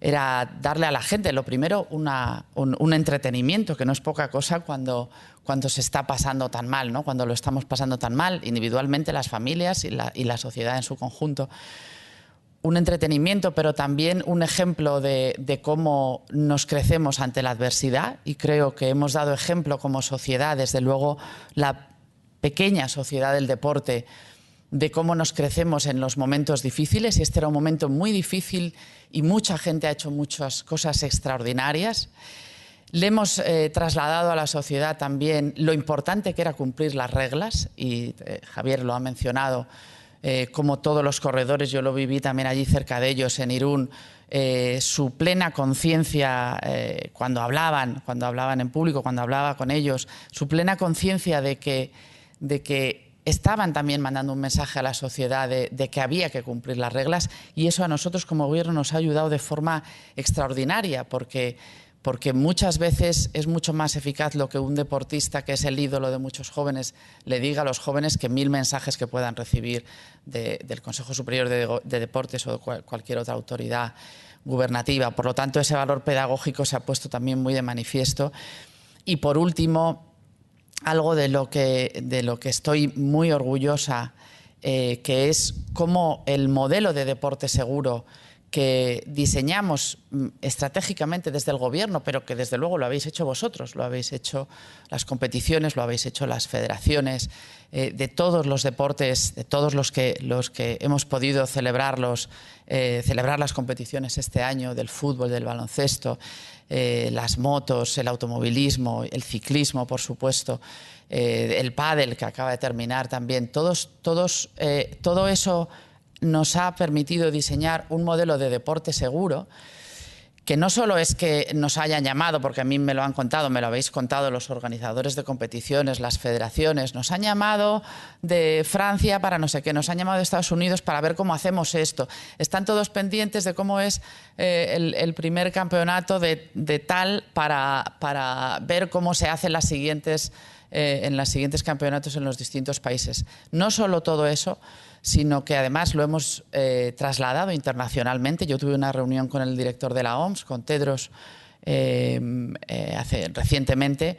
era darle a la gente, lo primero, un, entretenimiento, que no es poca cosa cuando, cuando se está pasando tan mal, ¿no? cuando lo estamos pasando tan mal, individualmente, las familias y la, y la sociedad en su conjunto. Un entretenimiento, pero también un ejemplo de, de, cómo nos crecemos ante la adversidad y creo que hemos dado ejemplo como sociedad, desde luego la pequeña sociedad del deporte, de cómo nos crecemos en los momentos difíciles y este era un momento muy difícil y mucha gente ha hecho muchas cosas extraordinarias. Le hemos eh, trasladado a la sociedad también lo importante que era cumplir las reglas y eh, Javier lo ha mencionado, eh, como todos los corredores, yo lo viví también allí cerca de ellos en Irún, su plena conciencia cuando hablaban, cuando hablaban en público, cuando hablaba con ellos, su plena conciencia de que, de que estaban también mandando un mensaje a la sociedad de, que había que cumplir las reglas y eso a nosotros como gobierno nos ha ayudado de forma extraordinaria porque, porque muchas veces es mucho más eficaz lo que un deportista, que es el ídolo de muchos jóvenes, le diga a los jóvenes que mil mensajes que puedan recibir del Consejo Superior de, Deportes o de cualquier otra autoridad gubernativa. Por lo tanto, ese valor pedagógico se ha puesto también muy de manifiesto. Y por último, algo de lo que, de lo que estoy muy orgullosa, eh, que es cómo el modelo de deporte seguro que diseñamos mm, estratégicamente desde el gobierno, pero que desde luego lo habéis hecho vosotros, lo habéis hecho las competiciones, lo habéis hecho las federaciones, eh, de todos los deportes, de todos los que, los que hemos podido celebrarlos, eh, celebrar las competiciones este año, del fútbol, del baloncesto, eh, las motos, el automovilismo, el ciclismo, por supuesto, el pádel que acaba de terminar también, todos, todos, todo eso nos ha permitido diseñar un modelo de deporte seguro que no solo es que nos hayan llamado, porque a mí me lo han contado, me lo habéis contado los organizadores de competiciones, las federaciones, nos han llamado de Francia para no sé qué, nos han llamado de Estados Unidos para ver cómo hacemos esto. Están todos pendientes de cómo es eh, el, primer campeonato de, tal para, para, ver cómo se hacen las siguientes, eh, en los siguientes campeonatos en los distintos países. No solo todo eso, sino que además lo hemos eh, trasladado internacionalmente. Yo tuve una reunión con el director de la OMS, con Tedros, eh, eh, recientemente,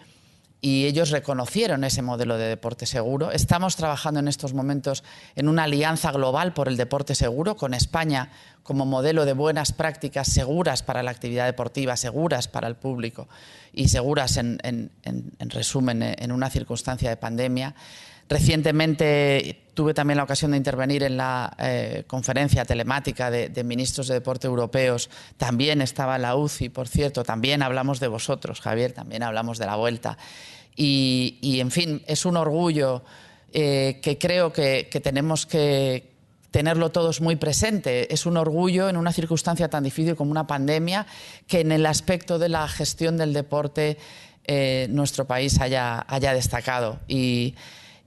y ellos reconocieron ese modelo de deporte seguro. Estamos trabajando en estos momentos en una alianza global por el deporte seguro, con España como modelo de buenas prácticas seguras para la actividad deportiva, seguras para el público y seguras, en resumen, en una circunstancia de pandemia. Recientemente tuve también la ocasión de intervenir en la eh, conferencia telemática de, ministros de deporte europeos. También estaba la UCI, por cierto. También hablamos de vosotros, Javier. También hablamos de la vuelta. Y, en fin, es un orgullo eh, que creo que, tenemos que tenerlo todos muy presente. Es un orgullo en una circunstancia tan difícil como una pandemia que en el aspecto de la gestión del deporte eh, nuestro país haya, haya destacado. Y,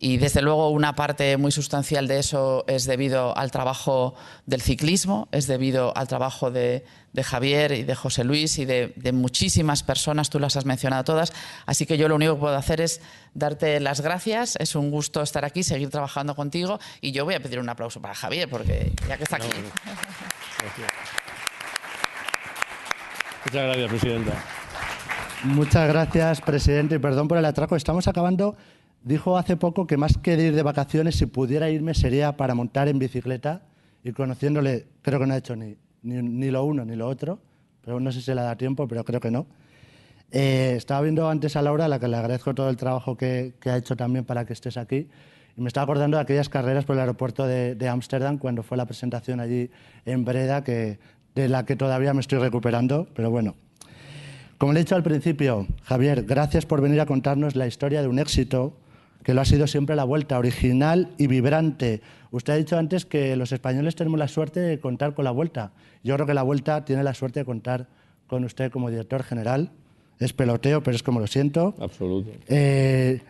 y desde luego una parte muy sustancial de eso es debido al trabajo del ciclismo, es debido al trabajo de, Javier y de José Luis y de, muchísimas personas, tú las has mencionado todas, así que yo lo único que puedo hacer es darte las gracias, es un gusto estar aquí, seguir trabajando contigo y yo voy a pedir un aplauso para Javier, porque ya que está aquí. Muchas gracias, presidenta. Muchas gracias, presidente, y perdón por el atraco. Estamos acabando Dijo hace poco que más que ir de vacaciones, si pudiera irme sería para montar en bicicleta y conociéndole, creo que no ha hecho ni, ni, lo uno ni lo otro, pero no sé si le da tiempo, pero creo que no. Eh, estaba viendo antes a Laura, a la que le agradezco todo el trabajo que, ha hecho también para que estés aquí, y me estaba acordando de aquellas carreras por el aeropuerto de Ámsterdam, cuando fue la presentación allí en Breda, que, de la que todavía me estoy recuperando, pero bueno. Como le he dicho al principio, Javier, gracias por venir a contarnos la historia de un éxito que lo ha sido siempre la vuelta, original y vibrante. Usted ha dicho antes que los españoles tenemos la suerte de contar con la vuelta. Yo creo que la vuelta tiene la suerte de contar con usted como director general. Es peloteo, pero es como lo siento. Absoluto. Eh,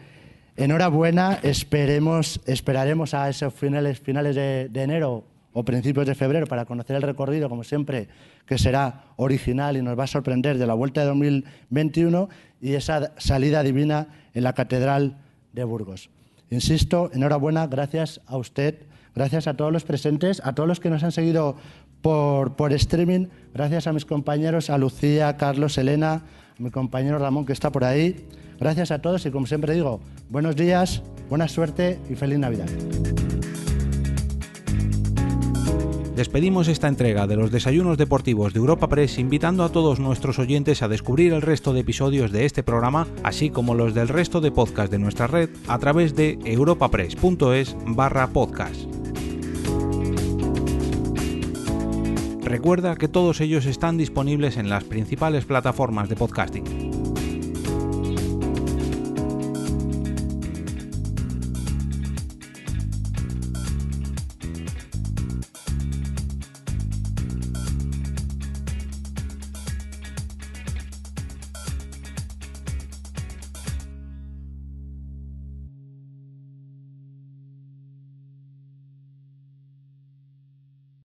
enhorabuena, esperemos, esperaremos a esos finales, finales de, de enero o principios de febrero para conocer el recorrido, como siempre, que será original y nos va a sorprender de la Vuelta de 2021 y esa salida divina en la Catedral de Burgos. Insisto, enhorabuena, gracias a usted, gracias a todos los presentes, a todos los que nos han seguido por, por streaming, gracias a mis compañeros, a Lucía, Carlos, Elena, a mi compañero Ramón que está por ahí. Gracias a todos y como siempre digo, buenos días, buena suerte y feliz Navidad. Despedimos esta entrega de los desayunos deportivos de Europa Press invitando a todos nuestros oyentes a descubrir el resto de episodios de este programa, así como los del resto de podcast de nuestra red a través de europapress.es barra podcast. Recuerda que todos ellos están disponibles en las principales plataformas de podcasting.